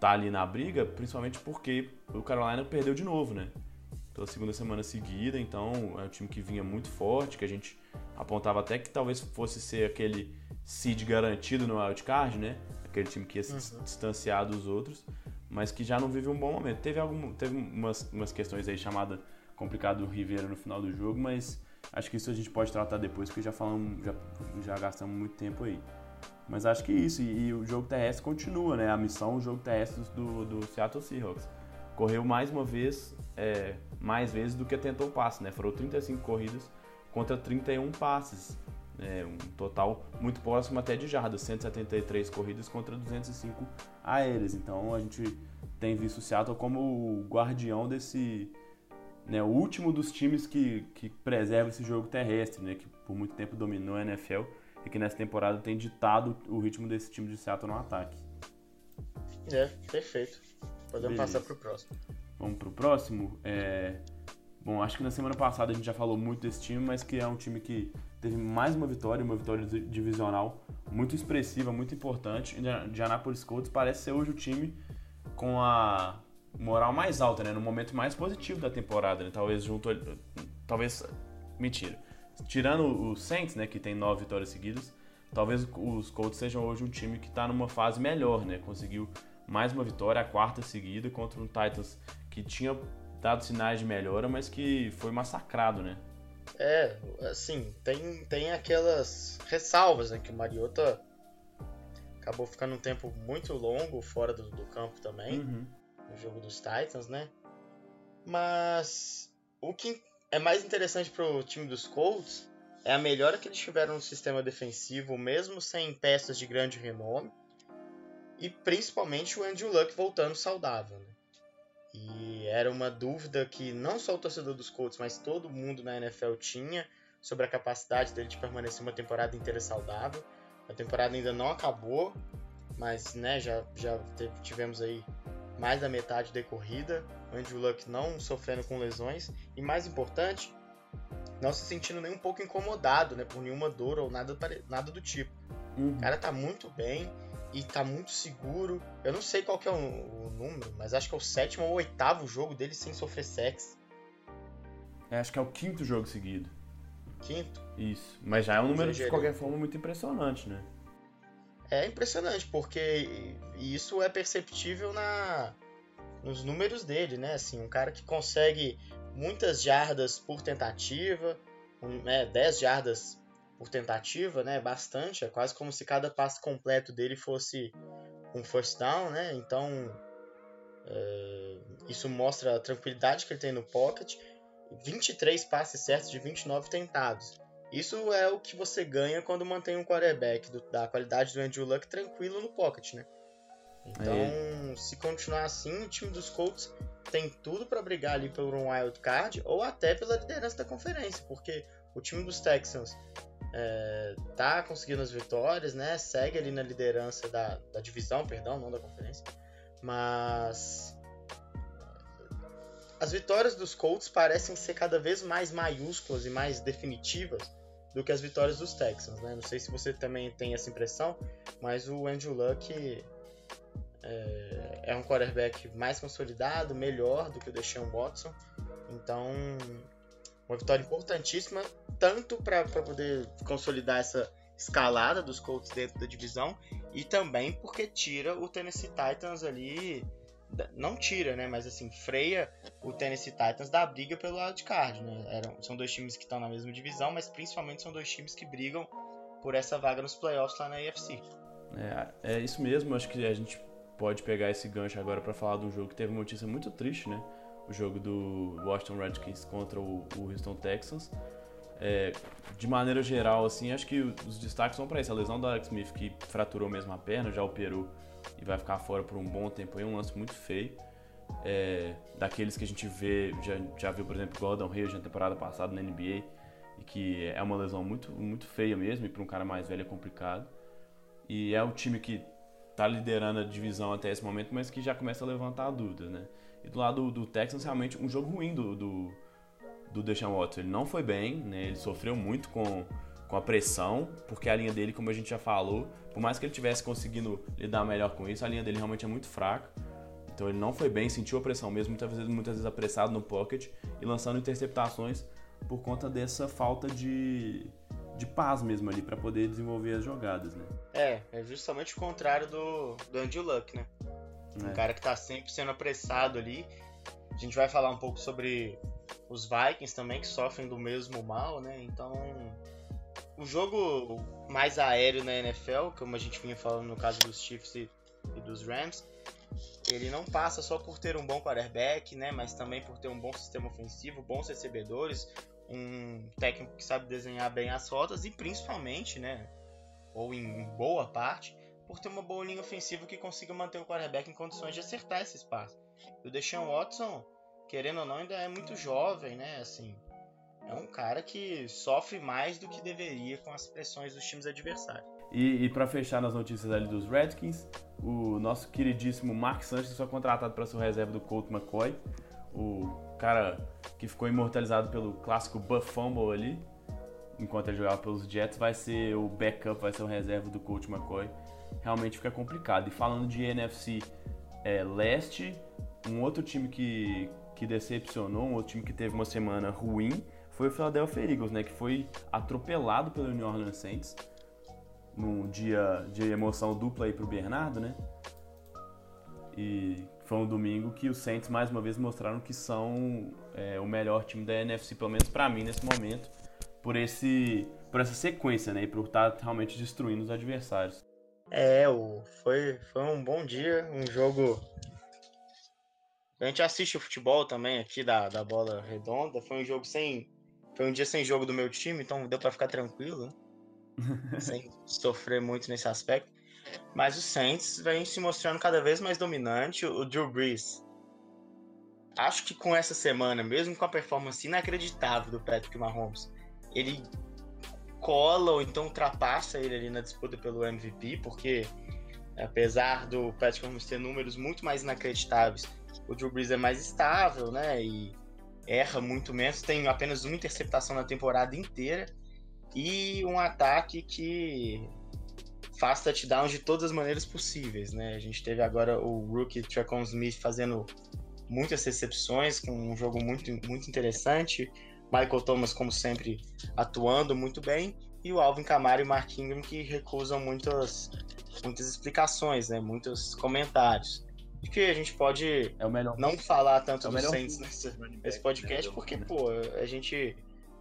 tá ali na briga, principalmente porque o Carolina perdeu de novo, né? Pela segunda semana seguida, então é um time que vinha muito forte, que a gente apontava até que talvez fosse ser aquele seed garantido no wildcard, né? Aquele time que ia se uhum. distanciar dos outros, mas que já não vive um bom momento. Teve, algum, teve umas, umas questões aí chamada complicado do Rivera no final do jogo, mas acho que isso a gente pode tratar depois, porque já falamos, já, já gastamos muito tempo aí. Mas acho que é isso, e, e, o jogo terrestre continua, né? A missão, o jogo terrestre do, do Seattle Seahawks. Correu mais uma vez, é, mais vezes do que tentou o passe, né? Foram 35 corridas contra 31 passes. É, um total muito próximo até de jardas, 173 corridas contra 205 aéreas. Então a gente tem visto o Seattle como o guardião desse, né, o último dos times que, que preserva esse jogo terrestre, né, que por muito tempo dominou a NFL e que nessa temporada tem ditado o ritmo desse time de Seattle no ataque. É, perfeito. Podemos Beleza. passar pro próximo. Vamos pro próximo. É... Bom, acho que na semana passada a gente já falou muito desse time, mas que é um time que teve mais uma vitória, uma vitória divisional muito expressiva, muito importante. De Anápolis Colts parece ser hoje o time com a moral mais alta, né? No momento mais positivo da temporada, né? Talvez junto... Talvez... Mentira. Tirando o Saints, né? Que tem nove vitórias seguidas, talvez os Colts sejam hoje um time que está numa fase melhor, né? Conseguiu mais uma vitória, a quarta seguida, contra um Titans que tinha dado sinais de melhora, mas que foi massacrado, né? É, assim, tem, tem aquelas ressalvas, né? Que o Mariota acabou ficando um tempo muito longo fora do, do campo também, uhum. no jogo dos Titans, né? Mas o que é mais interessante pro time dos Colts é a melhora que eles tiveram no sistema defensivo, mesmo sem peças de grande renome, e principalmente o Andrew Luck voltando saudável. Né? E era uma dúvida que não só o torcedor dos Colts, mas todo mundo na NFL tinha sobre a capacidade dele de permanecer uma temporada inteira saudável. A temporada ainda não acabou, mas né, já, já tivemos aí mais da metade decorrida. O Andrew Luck não sofrendo com lesões. E mais importante, não se sentindo nem um pouco incomodado né, por nenhuma dor ou nada, nada do tipo. Uhum. O cara tá muito bem e tá muito seguro. Eu não sei qual que é o, o, número, mas acho que é o sétimo ou oitavo jogo dele sem sofrer sexo. É, acho que é o quinto jogo seguido. Quinto? Isso. Mas já é um número de qualquer forma muito impressionante, né? É impressionante, porque isso é perceptível na nos números dele, né? Assim, um cara que consegue muitas jardas por tentativa, um, é, 10 jardas por tentativa, né? Bastante, é quase como se cada passe completo dele fosse um first down, né? Então é, isso mostra a tranquilidade que ele tem no pocket. 23 passes certos de 29 tentados. Isso é o que você ganha quando mantém um quarterback do, da qualidade do Andrew Luck tranquilo no pocket, né? Então, Aí. se continuar assim, o time dos Colts tem tudo para brigar ali por um wild card ou até pela liderança da conferência, porque o time dos Texans é, tá conseguindo as vitórias, né? Segue ali na liderança da, da divisão, perdão, não da conferência. Mas as vitórias dos Colts parecem ser cada vez mais maiúsculas e mais definitivas do que as vitórias dos Texans, né? Não sei se você também tem essa impressão, mas o Andrew Luck é, é um quarterback mais consolidado, melhor do que o Deshaun Watson. Então, uma vitória importantíssima, tanto para poder consolidar essa escalada dos Colts dentro da divisão e também porque tira o Tennessee Titans ali não tira, né, mas assim, freia o Tennessee Titans da briga pelo wildcard, né? Eram, são dois times que estão na mesma divisão, mas principalmente são dois times que brigam por essa vaga nos playoffs lá na AFC. É, é isso mesmo, acho que a gente pode pegar esse gancho agora para falar de um jogo que teve uma notícia muito triste, né? o jogo do Washington Redskins contra o, o Houston Texans. É, de maneira geral, assim, acho que os destaques são para isso. A lesão do Alex Smith, que fraturou mesmo a perna, já operou e vai ficar fora por um bom tempo. É um lance muito feio. É, daqueles que a gente vê, já, já viu, por exemplo, Gordon Hayward na temporada passada na NBA, e que é uma lesão muito, muito feia mesmo, e para um cara mais velho é complicado. E é o time que está liderando a divisão até esse momento, mas que já começa a levantar dúvidas, né? E do lado do, do Texans, realmente um jogo ruim do, do, do Deshaun Watson. Ele não foi bem, né? Ele sofreu muito com, com a pressão, porque a linha dele, como a gente já falou, por mais que ele tivesse conseguindo lidar melhor com isso, a linha dele realmente é muito fraca. Então ele não foi bem, sentiu a pressão mesmo, muitas vezes, muitas vezes apressado no pocket e lançando interceptações por conta dessa falta de, de paz mesmo ali para poder desenvolver as jogadas, né? É, é justamente o contrário do, do Andrew Luck, né? Um é. cara que tá sempre sendo apressado ali. A gente vai falar um pouco sobre os Vikings também, que sofrem do mesmo mal, né? Então, o jogo mais aéreo na NFL, como a gente vinha falando no caso dos Chiefs e, e dos Rams, ele não passa só por ter um bom quarterback, né? Mas também por ter um bom sistema ofensivo, bons recebedores, um técnico que sabe desenhar bem as rotas e principalmente, né? Ou em boa parte, por ter uma boa linha ofensiva que consiga manter o quarterback em condições de acertar esse espaço. o Deshaun Watson, querendo ou não, ainda é muito jovem, né? Assim, é um cara que sofre mais do que deveria com as pressões dos times adversários. E, e para fechar nas notícias ali dos Redskins, o nosso queridíssimo Mark Sanchez foi contratado para sua reserva do Colt McCoy. O cara que ficou imortalizado pelo clássico Buff Fumble ali, enquanto ele jogava pelos Jets, vai ser o backup, vai ser o reserva do Coach McCoy. Realmente fica complicado. E falando de NFC é, Leste, um outro time que, que decepcionou, um outro time que teve uma semana ruim, foi o Philadelphia Eagles, né? Que foi atropelado pelo New Orleans Saints num dia de emoção dupla aí pro Bernardo, né? E foi um domingo que os Saints mais uma vez mostraram que são é, o melhor time da NFC, pelo menos para mim nesse momento, por esse por essa sequência, né? E por estar tá realmente destruindo os adversários. É, foi, foi um bom dia, um jogo. A gente assiste o futebol também aqui da, da bola redonda. Foi um jogo sem. Foi um dia sem jogo do meu time, então deu para ficar tranquilo, sem sofrer muito nesse aspecto. Mas o Saints vem se mostrando cada vez mais dominante. O Drew Brees. Acho que com essa semana, mesmo com a performance inacreditável do Patrick Mahomes, ele cola ou então ultrapassa ele ali na disputa pelo MVP, porque apesar do Patrick Mahomes ter números muito mais inacreditáveis, o Drew Brees é mais estável, né? E erra muito menos, tem apenas uma interceptação na temporada inteira e um ataque que faz touchdowns de todas as maneiras possíveis, né? A gente teve agora o rookie Tracon Smith fazendo muitas recepções, com um jogo muito, muito interessante. Michael Thomas, como sempre, atuando muito bem. E o Alvin Kamara e o Mark Ingram que recusam muitas, muitas explicações, né? muitos comentários. E que a gente pode é não falar tanto é do Saints nesse, nesse podcast, porque, pô, a gente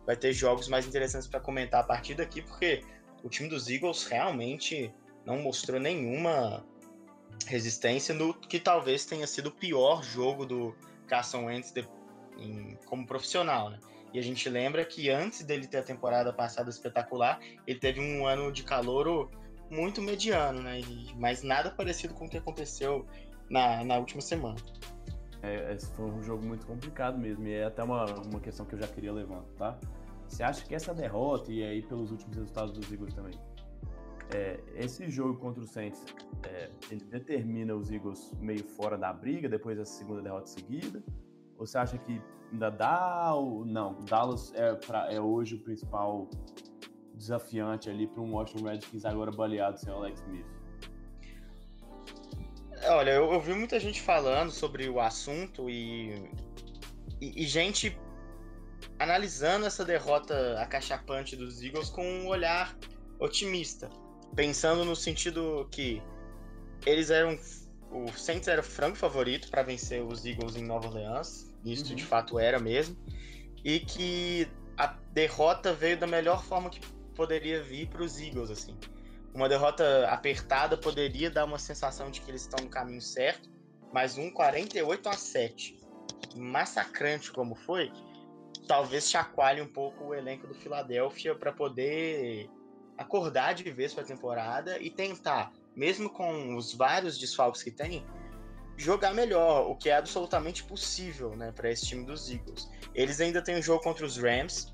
vai ter jogos mais interessantes para comentar a partir daqui, porque o time dos Eagles realmente não mostrou nenhuma resistência no que talvez tenha sido o pior jogo do Carson Wentz de, em, como profissional, né? E a gente lembra que antes dele ter a temporada passada espetacular, ele teve um ano de calor muito mediano, né? E, mas nada parecido com o que aconteceu na, na última semana. É, esse foi um jogo muito complicado mesmo, e é até uma, uma questão que eu já queria levantar. Você acha que essa derrota, e aí pelos últimos resultados dos Eagles também, é, esse jogo contra o Saints, é, ele determina os Eagles meio fora da briga depois dessa segunda derrota seguida? Ou você acha que ainda dá ou não? Dallas é, pra, é hoje o principal desafiante ali para um Washington Redskins agora baleado sem Alex Smith? Olha, eu, eu vi muita gente falando sobre o assunto e, e, e gente analisando essa derrota acachapante dos Eagles com um olhar otimista, pensando no sentido que eles eram o Saints era o franco favorito para vencer os Eagles em Nova Orleans, isso uhum. de fato era mesmo, e que a derrota veio da melhor forma que poderia vir para os Eagles assim. Uma derrota apertada poderia dar uma sensação de que eles estão no caminho certo, mas um 48 a 7, massacrante como foi, talvez chacoalhe um pouco o elenco do Philadelphia para poder acordar de vez para a temporada e tentar, mesmo com os vários desfalques que tem, jogar melhor, o que é absolutamente possível, né, para esse time dos Eagles. Eles ainda têm um jogo contra os Rams,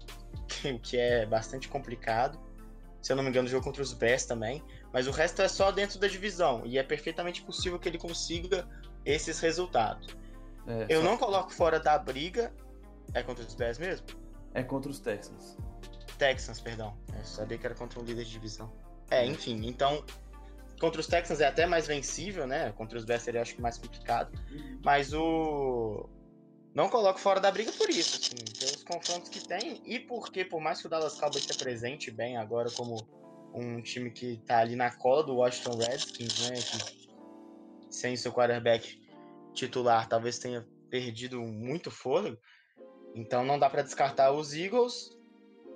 o que é bastante complicado. Se eu não me engano, o jogo contra os Bears também, mas o resto é só dentro da divisão e é perfeitamente possível que ele consiga esses resultados. É, eu não coloco fora da briga é contra os Bears mesmo? É contra os Texans. Texans, perdão. Eu sabia que era contra um líder de divisão. É, enfim, então. Contra os Texans é até mais vencível, né? Contra os Bears seria acho que mais complicado. Mas o. Não coloco fora da briga por isso, assim, pelos confrontos que tem e porque, por mais que o Dallas Cowboys se apresente bem agora como um time que tá ali na cola do Washington Redskins, né? Que sem seu quarterback titular talvez tenha perdido muito fôlego. Então não dá para descartar os Eagles,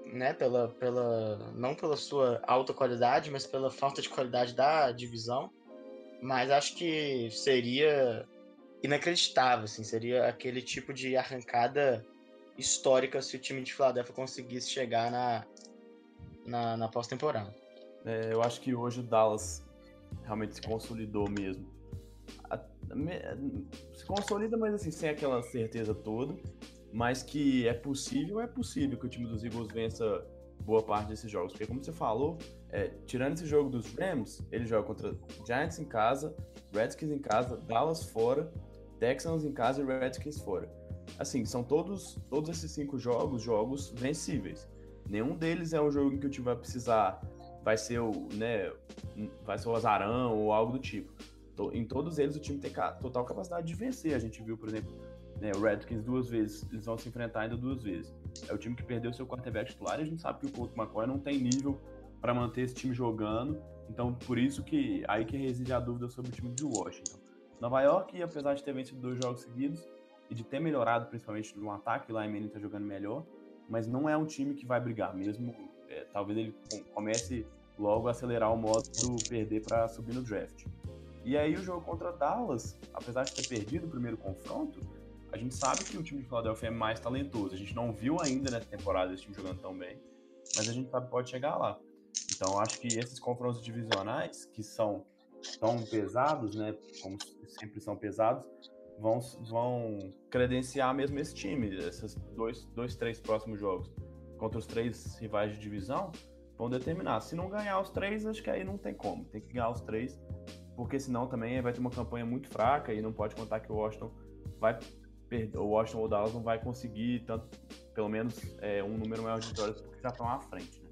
né, pela, pela não pela sua alta qualidade, mas pela falta de qualidade da divisão. Mas acho que seria inacreditável, assim, seria aquele tipo de arrancada histórica se o time de Philadelphia conseguisse chegar na, na, na pós-temporada. É, eu acho que hoje o Dallas realmente se consolidou mesmo. Se consolida, mas assim, sem aquela certeza toda mas que é possível, é possível que o time dos Eagles vença boa parte desses jogos. Porque, como você falou, é, tirando esse jogo dos Rams, ele joga contra Giants em casa, Redskins em casa, Dallas fora, Texans em casa e Redskins fora. assim, são todos, todos esses cinco jogos, jogos vencíveis. Nenhum deles é um jogo em que o time vai precisar, vai ser o, né, vai ser o azarão ou algo do tipo. Em todos eles o time tem total capacidade de vencer. A gente viu, por exemplo, né, o Redskins duas vezes, eles vão se enfrentar ainda duas vezes. É o time que perdeu seu quarterback titular e a gente sabe que o Colt McCoy não tem nível para manter esse time jogando. Então, por isso que aí que reside a dúvida sobre o time de Washington. Nova York, apesar de ter vencido dois jogos seguidos e de ter melhorado principalmente no ataque, lá em está jogando melhor, mas não é um time que vai brigar mesmo. É, talvez ele comece logo a acelerar o modo do perder para subir no draft. E aí o jogo contra Dallas, apesar de ter perdido o primeiro confronto, a gente sabe que o time de Philadelphia é mais talentoso. A gente não viu ainda nessa temporada esse time jogando tão bem, mas a gente sabe que pode chegar lá. Então acho que esses confrontos divisionais, que são tão pesados, né, como sempre são pesados, vão, vão credenciar mesmo esse time, esses dois, dois, três próximos jogos contra os três rivais de divisão, vão determinar. Se não ganhar os três, acho que aí não tem como. Tem que ganhar os três, porque senão também vai ter uma campanha muito fraca e não pode contar que o Washington vai perder, o Washington ou o Dallas não vai conseguir tanto, pelo menos é, um número maior de vitórias porque já estão à frente. Né?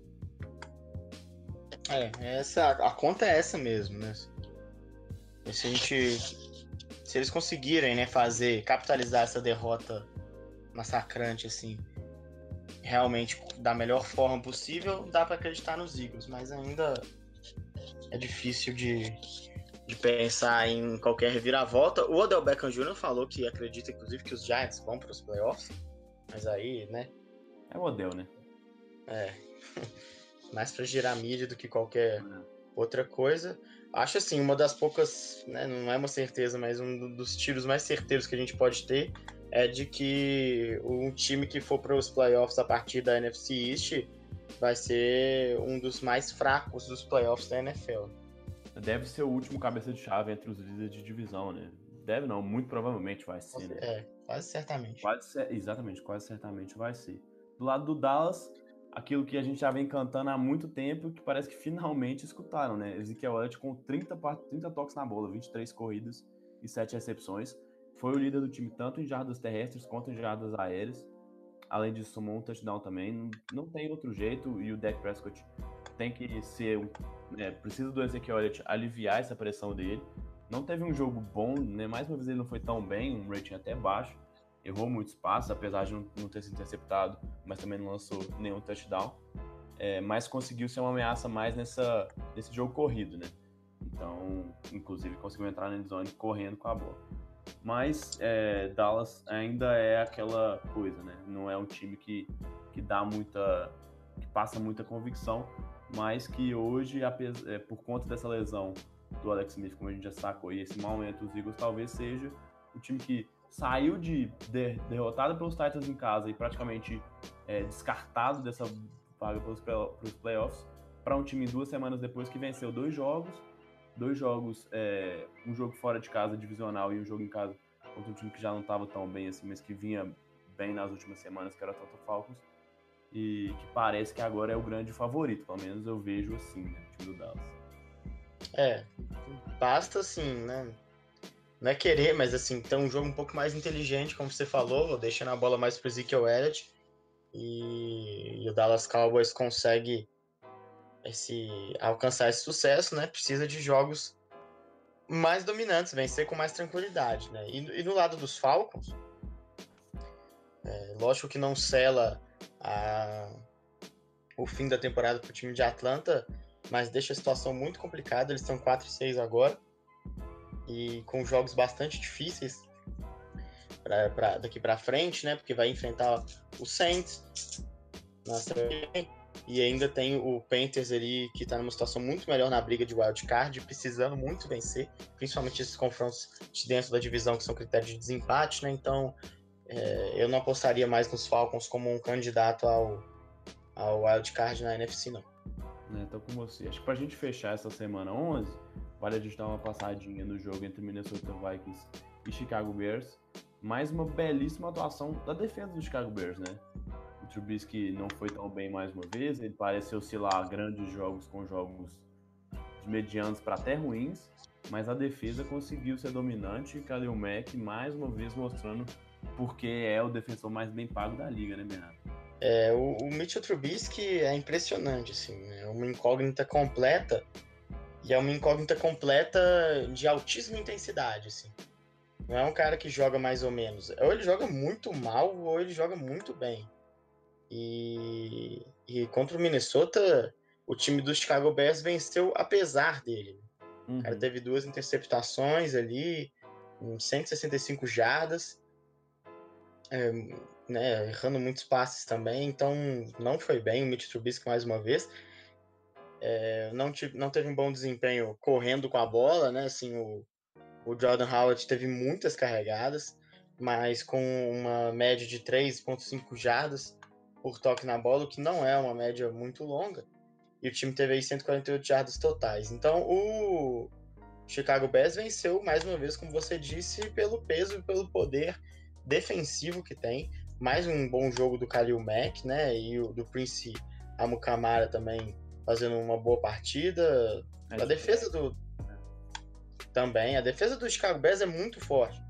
É, essa, a conta é essa mesmo, né? Se a gente. Se eles conseguirem, né, fazer, capitalizar essa derrota massacrante, assim, realmente da melhor forma possível, dá para acreditar nos Eagles, mas ainda é difícil de, de pensar em qualquer reviravolta. O Odell Beckham Jr. falou que acredita, inclusive, que os Giants vão para os playoffs, mas aí, né? É o Odell, né? É. Mais para girar mídia do que qualquer é. outra coisa. Acho assim, uma das poucas, né, não é uma certeza, mas um dos tiros mais certeiros que a gente pode ter é de que um time que for para os playoffs a partir da NFC East vai ser um dos mais fracos dos playoffs da NFL. Deve ser o último cabeça de chave entre os líderes de divisão, né? Deve não, muito provavelmente vai ser, né? É, quase certamente. Quase, exatamente, quase certamente vai ser. Do lado do Dallas, aquilo que a gente já vem cantando há muito tempo, que parece que finalmente escutaram, né? Ezekiel Elliott com 30, 30 toques na bola, 23 corridas e 7 recepções. Foi o líder do time tanto em jardas terrestres quanto em jardas aéreas. Além disso, somou um touchdown também. Não tem outro jeito e o Dak Prescott tem que ser... Né, precisa do Ezekiel Elliott aliviar essa pressão dele. Não teve um jogo bom, né? Mais uma vez ele não foi tão bem, um rating até baixo errou muito espaço, apesar de não, ter sido interceptado, mas também não lançou nenhum touchdown. É, mas conseguiu ser uma ameaça mais nessa, nesse jogo corrido, né? Então, inclusive, conseguiu entrar na zone correndo com a bola. Mas é, Dallas ainda é aquela coisa, né? Não é um time que, que dá muita. que passa muita convicção, mas que hoje, é, por conta dessa lesão do Alex Smith, como a gente já sacou, e esse momento dos Eagles, talvez seja o time que saiu de, de derrotado pelos Titans em casa e praticamente é, descartado dessa vaga pelos, pelos playoffs para um time duas semanas depois que venceu dois jogos, dois jogos, é, um jogo fora de casa divisional e um jogo em casa contra um time que já não estava tão bem assim, mas que vinha bem nas últimas semanas, que era o Atlanta Falcons, e que parece que agora é o grande favorito, pelo menos eu vejo assim, né, o time do Dallas. É, basta assim, né? Não é querer, mas assim, ter um jogo um pouco mais inteligente, como você falou, deixando a bola mais pro Ezekiel Elliott. E, e o Dallas Cowboys consegue esse, alcançar esse sucesso, né? Precisa de jogos mais dominantes, vencer com mais tranquilidade, né? E, e no lado dos Falcons, é, lógico que não sela a, o fim da temporada para o time de Atlanta, mas deixa a situação muito complicada. Eles estão 4-6 agora e com jogos bastante difíceis pra, pra daqui para frente, né? Porque vai enfrentar o Saints e ainda tem o Panthers ali que tá numa situação muito melhor na briga de wild card, precisando muito vencer, principalmente esses confrontos de dentro da divisão que são critérios de desempate, né? Então é, eu não apostaria mais nos Falcons como um candidato ao, ao wild card na NFC, não. É, tô com você. Acho que pra gente fechar essa semana 11, Vale a gente dar uma passadinha no jogo entre Minnesota Vikings e Chicago Bears. Mais uma belíssima atuação da defesa do Chicago Bears, né? O Trubisky não foi tão bem mais uma vez, ele parece oscilar grandes jogos com jogos medianos para até ruins, mas a defesa conseguiu ser dominante e Khalil Mack mais uma vez mostrando porque é o defensor mais bem pago da liga, né, Bernardo? É, o, o Mitchell Trubisky é impressionante, assim, é uma incógnita completa e é uma incógnita completa de altíssima intensidade, assim. Não é um cara que joga mais ou menos. Ou ele joga muito mal, ou ele joga muito bem. E, e contra o Minnesota, o time do Chicago Bears venceu apesar dele. Uhum. O cara teve duas interceptações ali, 165 jardas, é, né, errando muitos passes também, então não foi bem o Mitch Trubisky mais uma vez. É, não, tive, não teve um bom desempenho correndo com a bola, né? Assim, o, o Jordan Howard teve muitas carregadas, mas com uma média de 3,5 jardas por toque na bola, o que não é uma média muito longa. E o time teve aí 148 jardas totais. Então o Chicago Bears venceu mais uma vez, como você disse, pelo peso e pelo poder defensivo que tem. Mais um bom jogo do Khalil Mack, né? E do Prince Amukamara também fazendo uma boa partida. É a defesa do, também. A defesa do Chicago Bears é muito forte.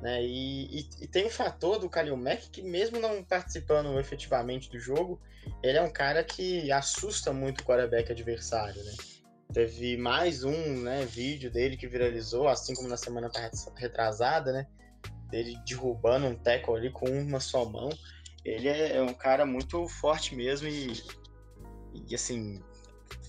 Né? E, e, e tem o fator do Kalil Mack que, mesmo não participando efetivamente do jogo, ele é um cara que assusta muito o quarterback adversário. Né? Teve mais um né, vídeo dele que viralizou, assim como na semana retrasada, né? Dele derrubando um tackle ali com uma só mão. Ele é, é um cara muito forte mesmo e, e assim,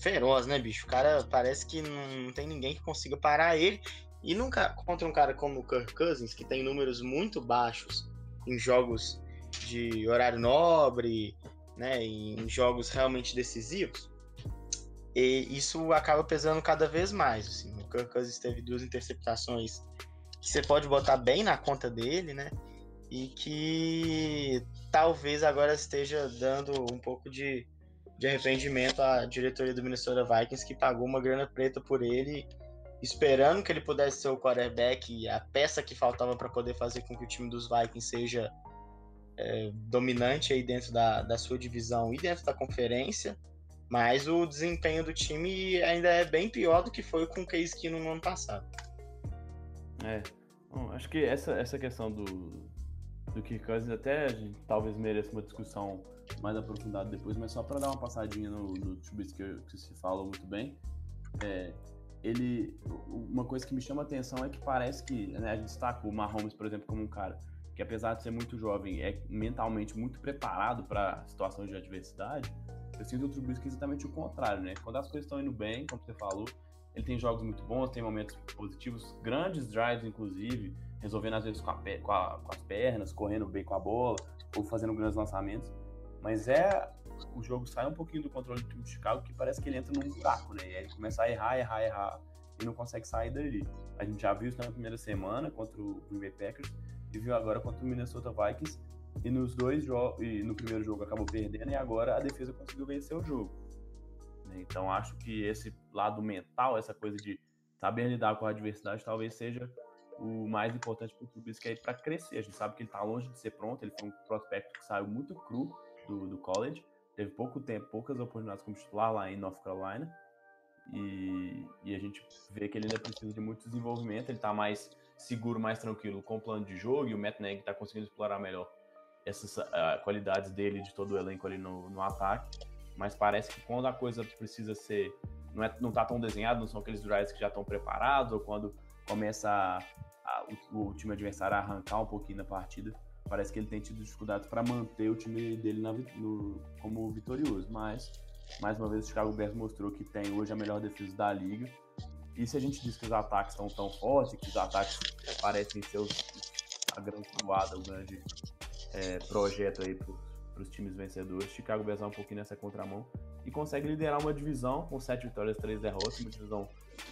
feroz, né, bicho? O cara parece que não tem ninguém que consiga parar ele. E nunca contra um cara como o Kirk Cousins, que tem números muito baixos em jogos de horário nobre, né, em jogos realmente decisivos, e isso acaba pesando cada vez mais. Assim. O Kirk Cousins teve duas interceptações que você pode botar bem na conta dele, né? E que talvez agora esteja dando um pouco de de arrependimento à diretoria do Minnesota Vikings, que pagou uma grana preta por ele, esperando que ele pudesse ser o quarterback e a peça que faltava para poder fazer com que o time dos Vikings seja é, dominante aí dentro da, da sua divisão e dentro da conferência. Mas o desempenho do time ainda é bem pior do que foi com o Case Keenum no ano passado. É, Bom, acho que essa, essa questão do, do Kirk Cousins até talvez mereça uma discussão mais aprofundado depois, mas só para dar uma passadinha no, no Trubisky que, que se falou muito bem, é, ele, uma coisa que me chama a atenção é que parece que, né, a gente destaca o Mahomes, por exemplo, como um cara que apesar de ser muito jovem, é mentalmente muito preparado para situações de adversidade, eu sinto o Trubisky exatamente o contrário, né? Quando as coisas estão indo bem, como você falou, ele tem jogos muito bons, tem momentos positivos, grandes drives, inclusive, resolvendo às vezes com, a, com, a, com as pernas, correndo bem com a bola, ou fazendo grandes lançamentos. Mas é. O jogo sai um pouquinho do controle do time de Chicago que parece que ele entra num buraco, né? E aí ele começa a errar, errar, errar e não consegue sair dali. A gente já viu isso na primeira semana contra o Green Bay Packers e viu agora contra o Minnesota Vikings. E nos dois jogos, e no primeiro jogo acabou perdendo e agora a defesa conseguiu vencer o jogo. Então acho que esse lado mental, essa coisa de saber lidar com a adversidade, talvez seja o mais importante para o Trubisky para crescer. A gente sabe que ele está longe de ser pronto, ele foi um prospecto que saiu muito cru do, do college. Teve pouco tempo, poucas oportunidades como titular lá em North Carolina. E, e, a gente vê que ele ainda precisa de muito desenvolvimento. Ele está mais seguro, mais tranquilo com o plano de jogo. E o Matt Nagy está conseguindo explorar melhor essas uh, qualidades dele, de todo o elenco ali no, no ataque. Mas parece que quando a coisa precisa ser. Não, é, não tá tão desenhado, não são aqueles drives que já estão preparados, ou quando começa a, a, o, o time adversário a arrancar um pouquinho na partida, parece que ele tem tido dificuldades para manter o time dele na, no, como vitorioso. Mas, mais uma vez, o Chicago Bears mostrou que tem hoje a melhor defesa da liga. E se a gente diz que os ataques são tão fortes, que os ataques parecem ser os, a grande voada, o grande é, projeto aí para os times vencedores, Chicago Bears vai um pouquinho nessa contramão e consegue liderar uma divisão com sete vitórias, três derrotas, uma divisão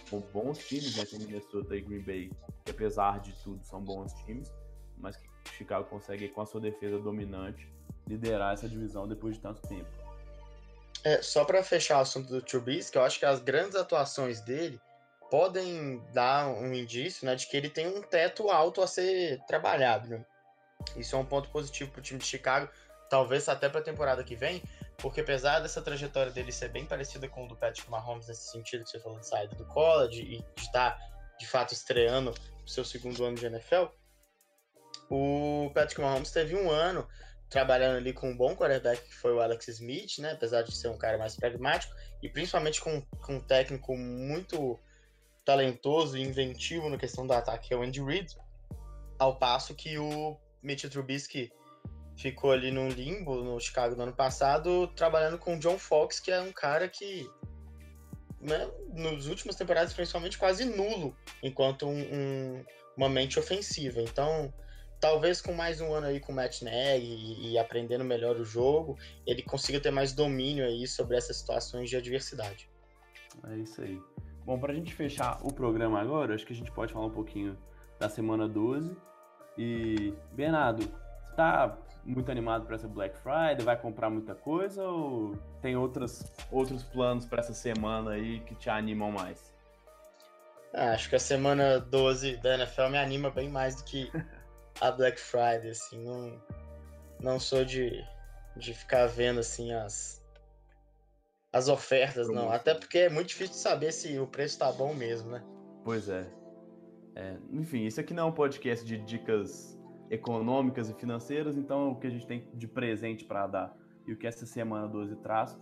com bons times, né? Tem Minnesota e Green Bay, que apesar de tudo são bons times, mas que Chicago consegue, com a sua defesa dominante, liderar essa divisão depois de tanto tempo. É, só para fechar o assunto do Trubisky, eu acho que as grandes atuações dele podem dar um indício né, de que ele tem um teto alto a ser trabalhado. Né? Isso é um ponto positivo para o time de Chicago, talvez até para a temporada que vem, porque apesar dessa trajetória dele ser bem parecida com o do Patrick Mahomes nesse sentido que você falou de saída do college e de estar de fato estreando o seu segundo ano de NFL, o Patrick Mahomes teve um ano trabalhando ali com um bom quarterback que foi o Alex Smith, né? Apesar de ser um cara mais pragmático e principalmente com, com um técnico muito talentoso e inventivo na questão do ataque, que é o Andy Reid, ao passo que o Mitch Trubisky ficou ali no limbo no Chicago no ano passado, trabalhando com o John Fox, que é um cara que né, nos últimos temporadas principalmente quase nulo enquanto um, um, uma mente ofensiva. Então, talvez com mais um ano aí com o Matt Nagy e, e, aprendendo melhor o jogo, ele consiga ter mais domínio aí sobre essas situações de adversidade. É isso aí. Bom, para a gente fechar o programa agora, acho que a gente pode falar um pouquinho da semana 12. E, Bernardo, você tá muito animado para essa Black Friday? Vai comprar muita coisa ou tem outras, outros planos para essa semana aí que te animam mais? Ah, acho que a semana 12 da NFL me anima bem mais do que a Black Friday, assim, não, não sou de, de ficar vendo assim as, as ofertas, não. Até porque é muito difícil de saber se o preço tá bom mesmo, né? Pois é. é enfim, isso aqui não é um podcast de dicas econômicas e financeiras, então o que a gente tem de presente para dar e o que essa semana 12 traz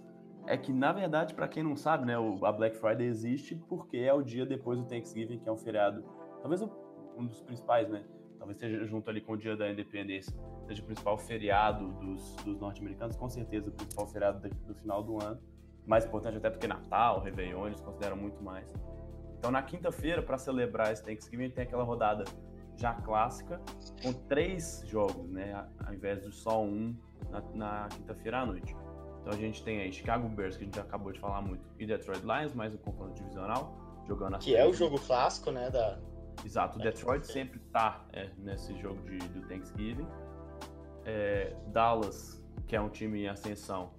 é que, na verdade, para quem não sabe, né, a Black Friday existe porque é o dia depois do Thanksgiving, que é um feriado, talvez um dos principais, né? Talvez seja junto ali com o dia da independência, seja o principal feriado dos, dos norte-americanos, com certeza o principal feriado do final do ano. Mais importante até do que Natal, Réveillon, eles consideram muito mais. Então, na quinta-feira, para celebrar esse Thanksgiving, tem aquela rodada já clássica, com três jogos, né? Ao invés de só um na, na quinta-feira à noite. Então a gente tem aí Chicago Bears, que a gente acabou de falar muito, e Detroit Lions, mais um confronto divisional, jogando Que é o jogo clássico, né? Da... Exato, o Detroit sempre tá é, nesse jogo de, do Thanksgiving. É, Dallas, que é um time em ascensão,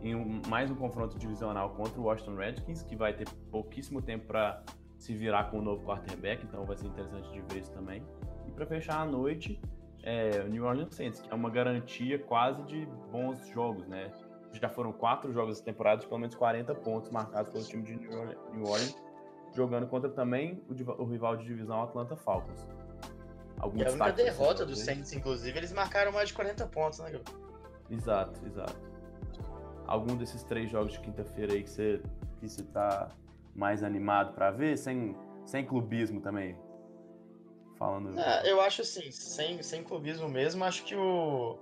em um, mais um confronto divisional contra o Washington Redskins, que vai ter pouquíssimo tempo para se virar com o novo quarterback, então vai ser interessante de ver isso também. E para fechar a noite, é, o New Orleans Saints, que é uma garantia quase de bons jogos, né? Já foram quatro jogos essa temporada de pelo menos 40 pontos marcados pelo time de New Orleans, jogando contra também o, o rival de divisão Atlanta Falcons. Algum e a única derrota do Saints, inclusive, eles marcaram mais de 40 pontos, né, Exato, exato. Algum desses três jogos de quinta-feira aí que você, que você tá mais animado para ver, sem, sem clubismo também? Falando. É, eu acho assim, sem, sem clubismo mesmo, acho que o,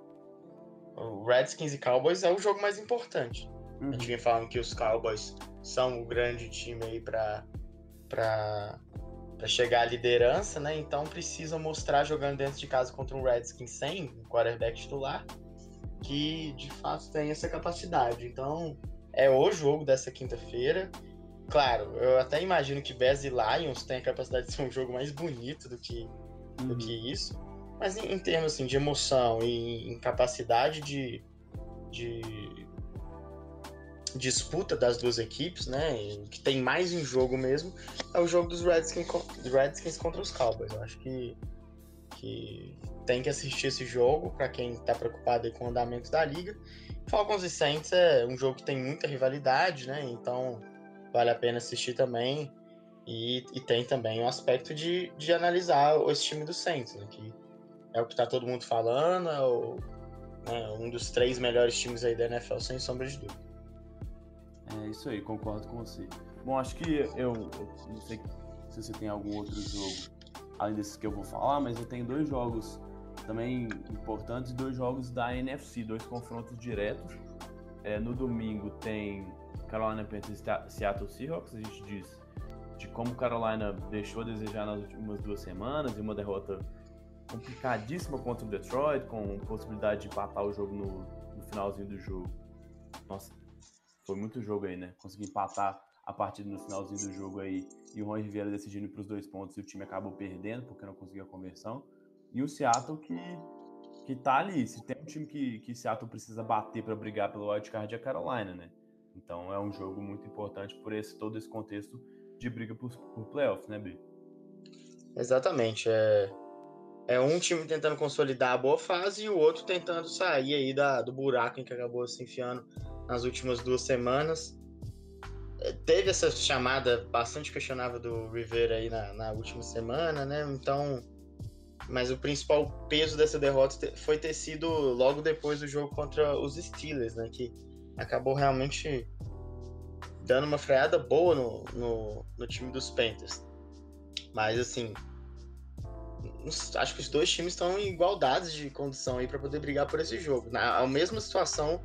o Redskins e Cowboys é o jogo mais importante. Uhum. A gente uhum. vem falando que os Cowboys são o grande time aí para para chegar à liderança, né? Então precisam mostrar jogando dentro de casa contra um Redskins sem um quarterback titular que de fato tem essa capacidade. Então é o jogo dessa quinta-feira. Claro, eu até imagino que Bears e Lions têm a capacidade de ser um jogo mais bonito do que, uhum. do que isso. Mas em, em, termos assim, de emoção e em capacidade de, de disputa das duas equipes, né? Que tem mais em jogo mesmo, é o jogo dos Redskins, Redskins contra os Cowboys. Eu acho que, que tem que assistir esse jogo para quem está preocupado com o andamento da liga. Falcons e Saints é um jogo que tem muita rivalidade, né? Então vale a pena assistir também. E, e tem também o aspecto de, de analisar esse time do Saints, né? Que é o que está todo mundo falando, é o, né, um dos três melhores times aí da NFL, sem sombra de dúvida. É isso aí, concordo com você. Bom, acho que eu, eu não sei se você tem algum outro jogo além desses que eu vou falar, mas eu tenho dois jogos também importantes, dois jogos da NFC, dois confrontos diretos. É, no domingo tem Carolina Panthers Seattle Seahawks, a gente diz de como Carolina deixou a desejar nas últimas duas semanas e uma derrota complicadíssima contra o Detroit, com possibilidade de empatar o jogo no, no finalzinho do jogo. Nossa, foi muito jogo aí, né? Consegui empatar a partida no finalzinho do jogo aí e o Ron Rivera decidindo para os dois pontos e o time acabou perdendo porque não conseguiu a conversão. E o Seattle que que tá ali, se tem um time que, que Seattle precisa bater para brigar pelo wildcard é a Carolina, né? Então é um jogo muito importante por esse todo esse contexto de briga por, por playoffs, né, B? Exatamente. É, é um time tentando consolidar a boa fase e o outro tentando sair aí da, do buraco em que acabou se enfiando nas últimas duas semanas. É, teve essa chamada bastante questionável do Rivera aí na, na última semana, né? Então mas o principal peso dessa derrota foi ter sido logo depois do jogo contra os Steelers, né? Que acabou realmente dando uma freada boa no, no, no time dos Panthers. Mas assim, acho que os dois times estão em igualdades de condição aí para poder brigar por esse jogo. Na a mesma situação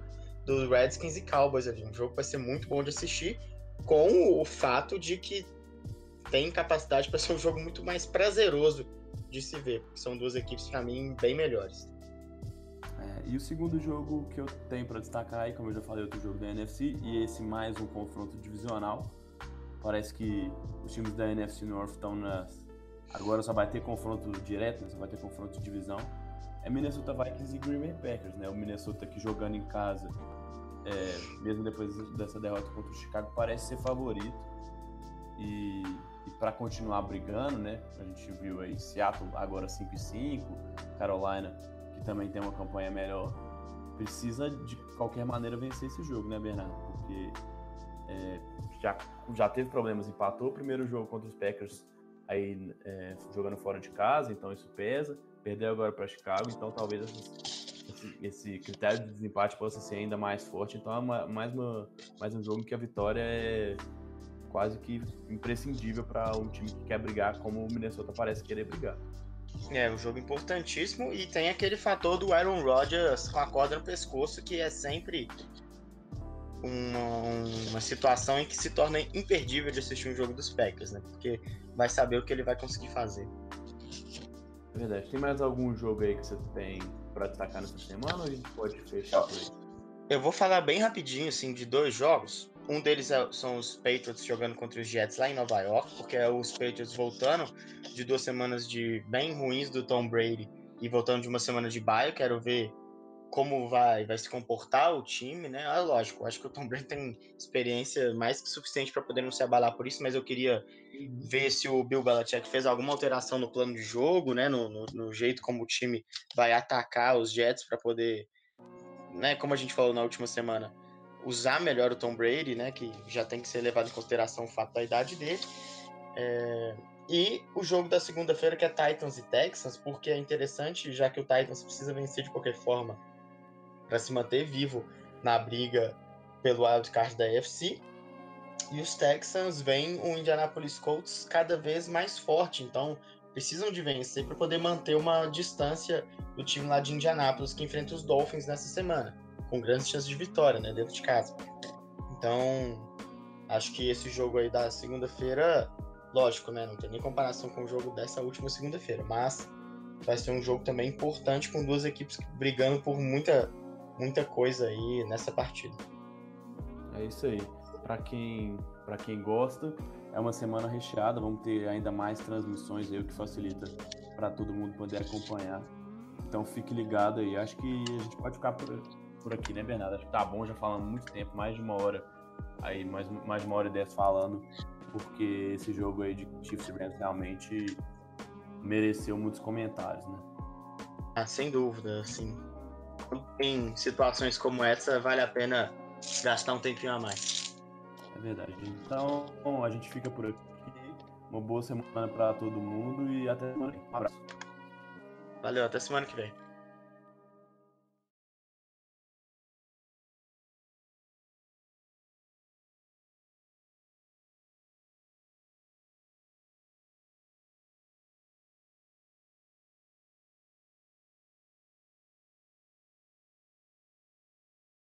dos Redskins e Cowboys ali. Um jogo que vai ser muito bom de assistir, com o fato de que tem capacidade para ser um jogo muito mais prazeroso de se ver, porque são duas equipes para mim bem melhores. É, e o segundo jogo que eu tenho para destacar aí, como eu já falei, outro jogo da NFC e esse mais um confronto divisional. Parece que os times da NFC North estão nas agora só vai ter confronto direto, né? só vai ter confronto de divisão. É Minnesota Vikings e Green Bay Packers, né? O Minnesota que jogando em casa, é, mesmo depois dessa derrota contra o Chicago, parece ser favorito. E e para continuar brigando, né? A gente viu aí Seattle agora 5 e 5, Carolina que também tem uma campanha melhor, precisa de qualquer maneira vencer esse jogo, né, Bernardo? Porque é, já, já teve problemas, empatou o primeiro jogo contra os Packers aí é, jogando fora de casa, então isso pesa. Perdeu agora para Chicago, então talvez esse, esse, critério de desempate possa ser ainda mais forte. Então é uma, mais, uma, mais um jogo que a vitória é quase que imprescindível para um time que quer brigar como o Minnesota parece querer brigar. É, um jogo importantíssimo e tem aquele fator do Aaron Rodgers com a corda no pescoço que é sempre uma, uma situação em que se torna imperdível de assistir um jogo dos Packers, né? Porque vai saber o que ele vai conseguir fazer. É verdade. Tem mais algum jogo aí que você tem para destacar nessa semana ou a gente pode fechar por aí? Eu vou falar bem rapidinho, assim, de dois jogos. Um deles é, são os Patriots jogando contra os Jets lá em Nova York, porque é os Patriots voltando de duas semanas de bem ruins do Tom Brady e voltando de uma semana de bye. quero ver como vai, vai se comportar o time, né? Ah, lógico, acho que o Tom Brady tem experiência mais que suficiente para poder não se abalar por isso, mas eu queria ver se o Bill Belichick fez alguma alteração no plano de jogo, né? No, no, no jeito como o time vai atacar os Jets para poder, né? Como a gente falou na última semana, usar melhor o Tom Brady, né? Que já tem que ser levado em consideração o fato da idade dele. É... E o jogo da segunda-feira, que é Titans e Texans, porque é interessante, já que o Titans precisa vencer de qualquer forma para se manter vivo na briga pelo wildcard da AFC. E os Texans veem o Indianapolis Colts cada vez mais forte, então precisam de vencer para poder manter uma distância do time lá de Indianapolis que enfrenta os Dolphins nessa semana com grandes chances de vitória, né, dentro de casa. Então, acho que esse jogo aí da segunda-feira, lógico, né, não tem nem comparação com o jogo dessa última segunda-feira, mas vai ser um jogo também importante com duas equipes brigando por muita muita coisa aí nessa partida. É isso aí. Para quem para quem gosta, é uma semana recheada, vamos ter ainda mais transmissões aí, o que facilita para todo mundo poder acompanhar. Então fique ligado aí. Acho que a gente pode ficar por, por aqui, né, Bernardo? Acho que tá bom, já falando muito tempo, mais de uma hora, aí mais, mais de uma hora e dez falando, porque esse jogo aí de Chiefs e Rams realmente mereceu muitos comentários, né? Ah, sem dúvida, assim. Em situações como essa, vale a pena gastar um tempinho a mais. É verdade. Então, a gente fica por aqui. Uma boa semana para todo mundo e até semana que vem. Um abraço. Valeu, até semana que vem.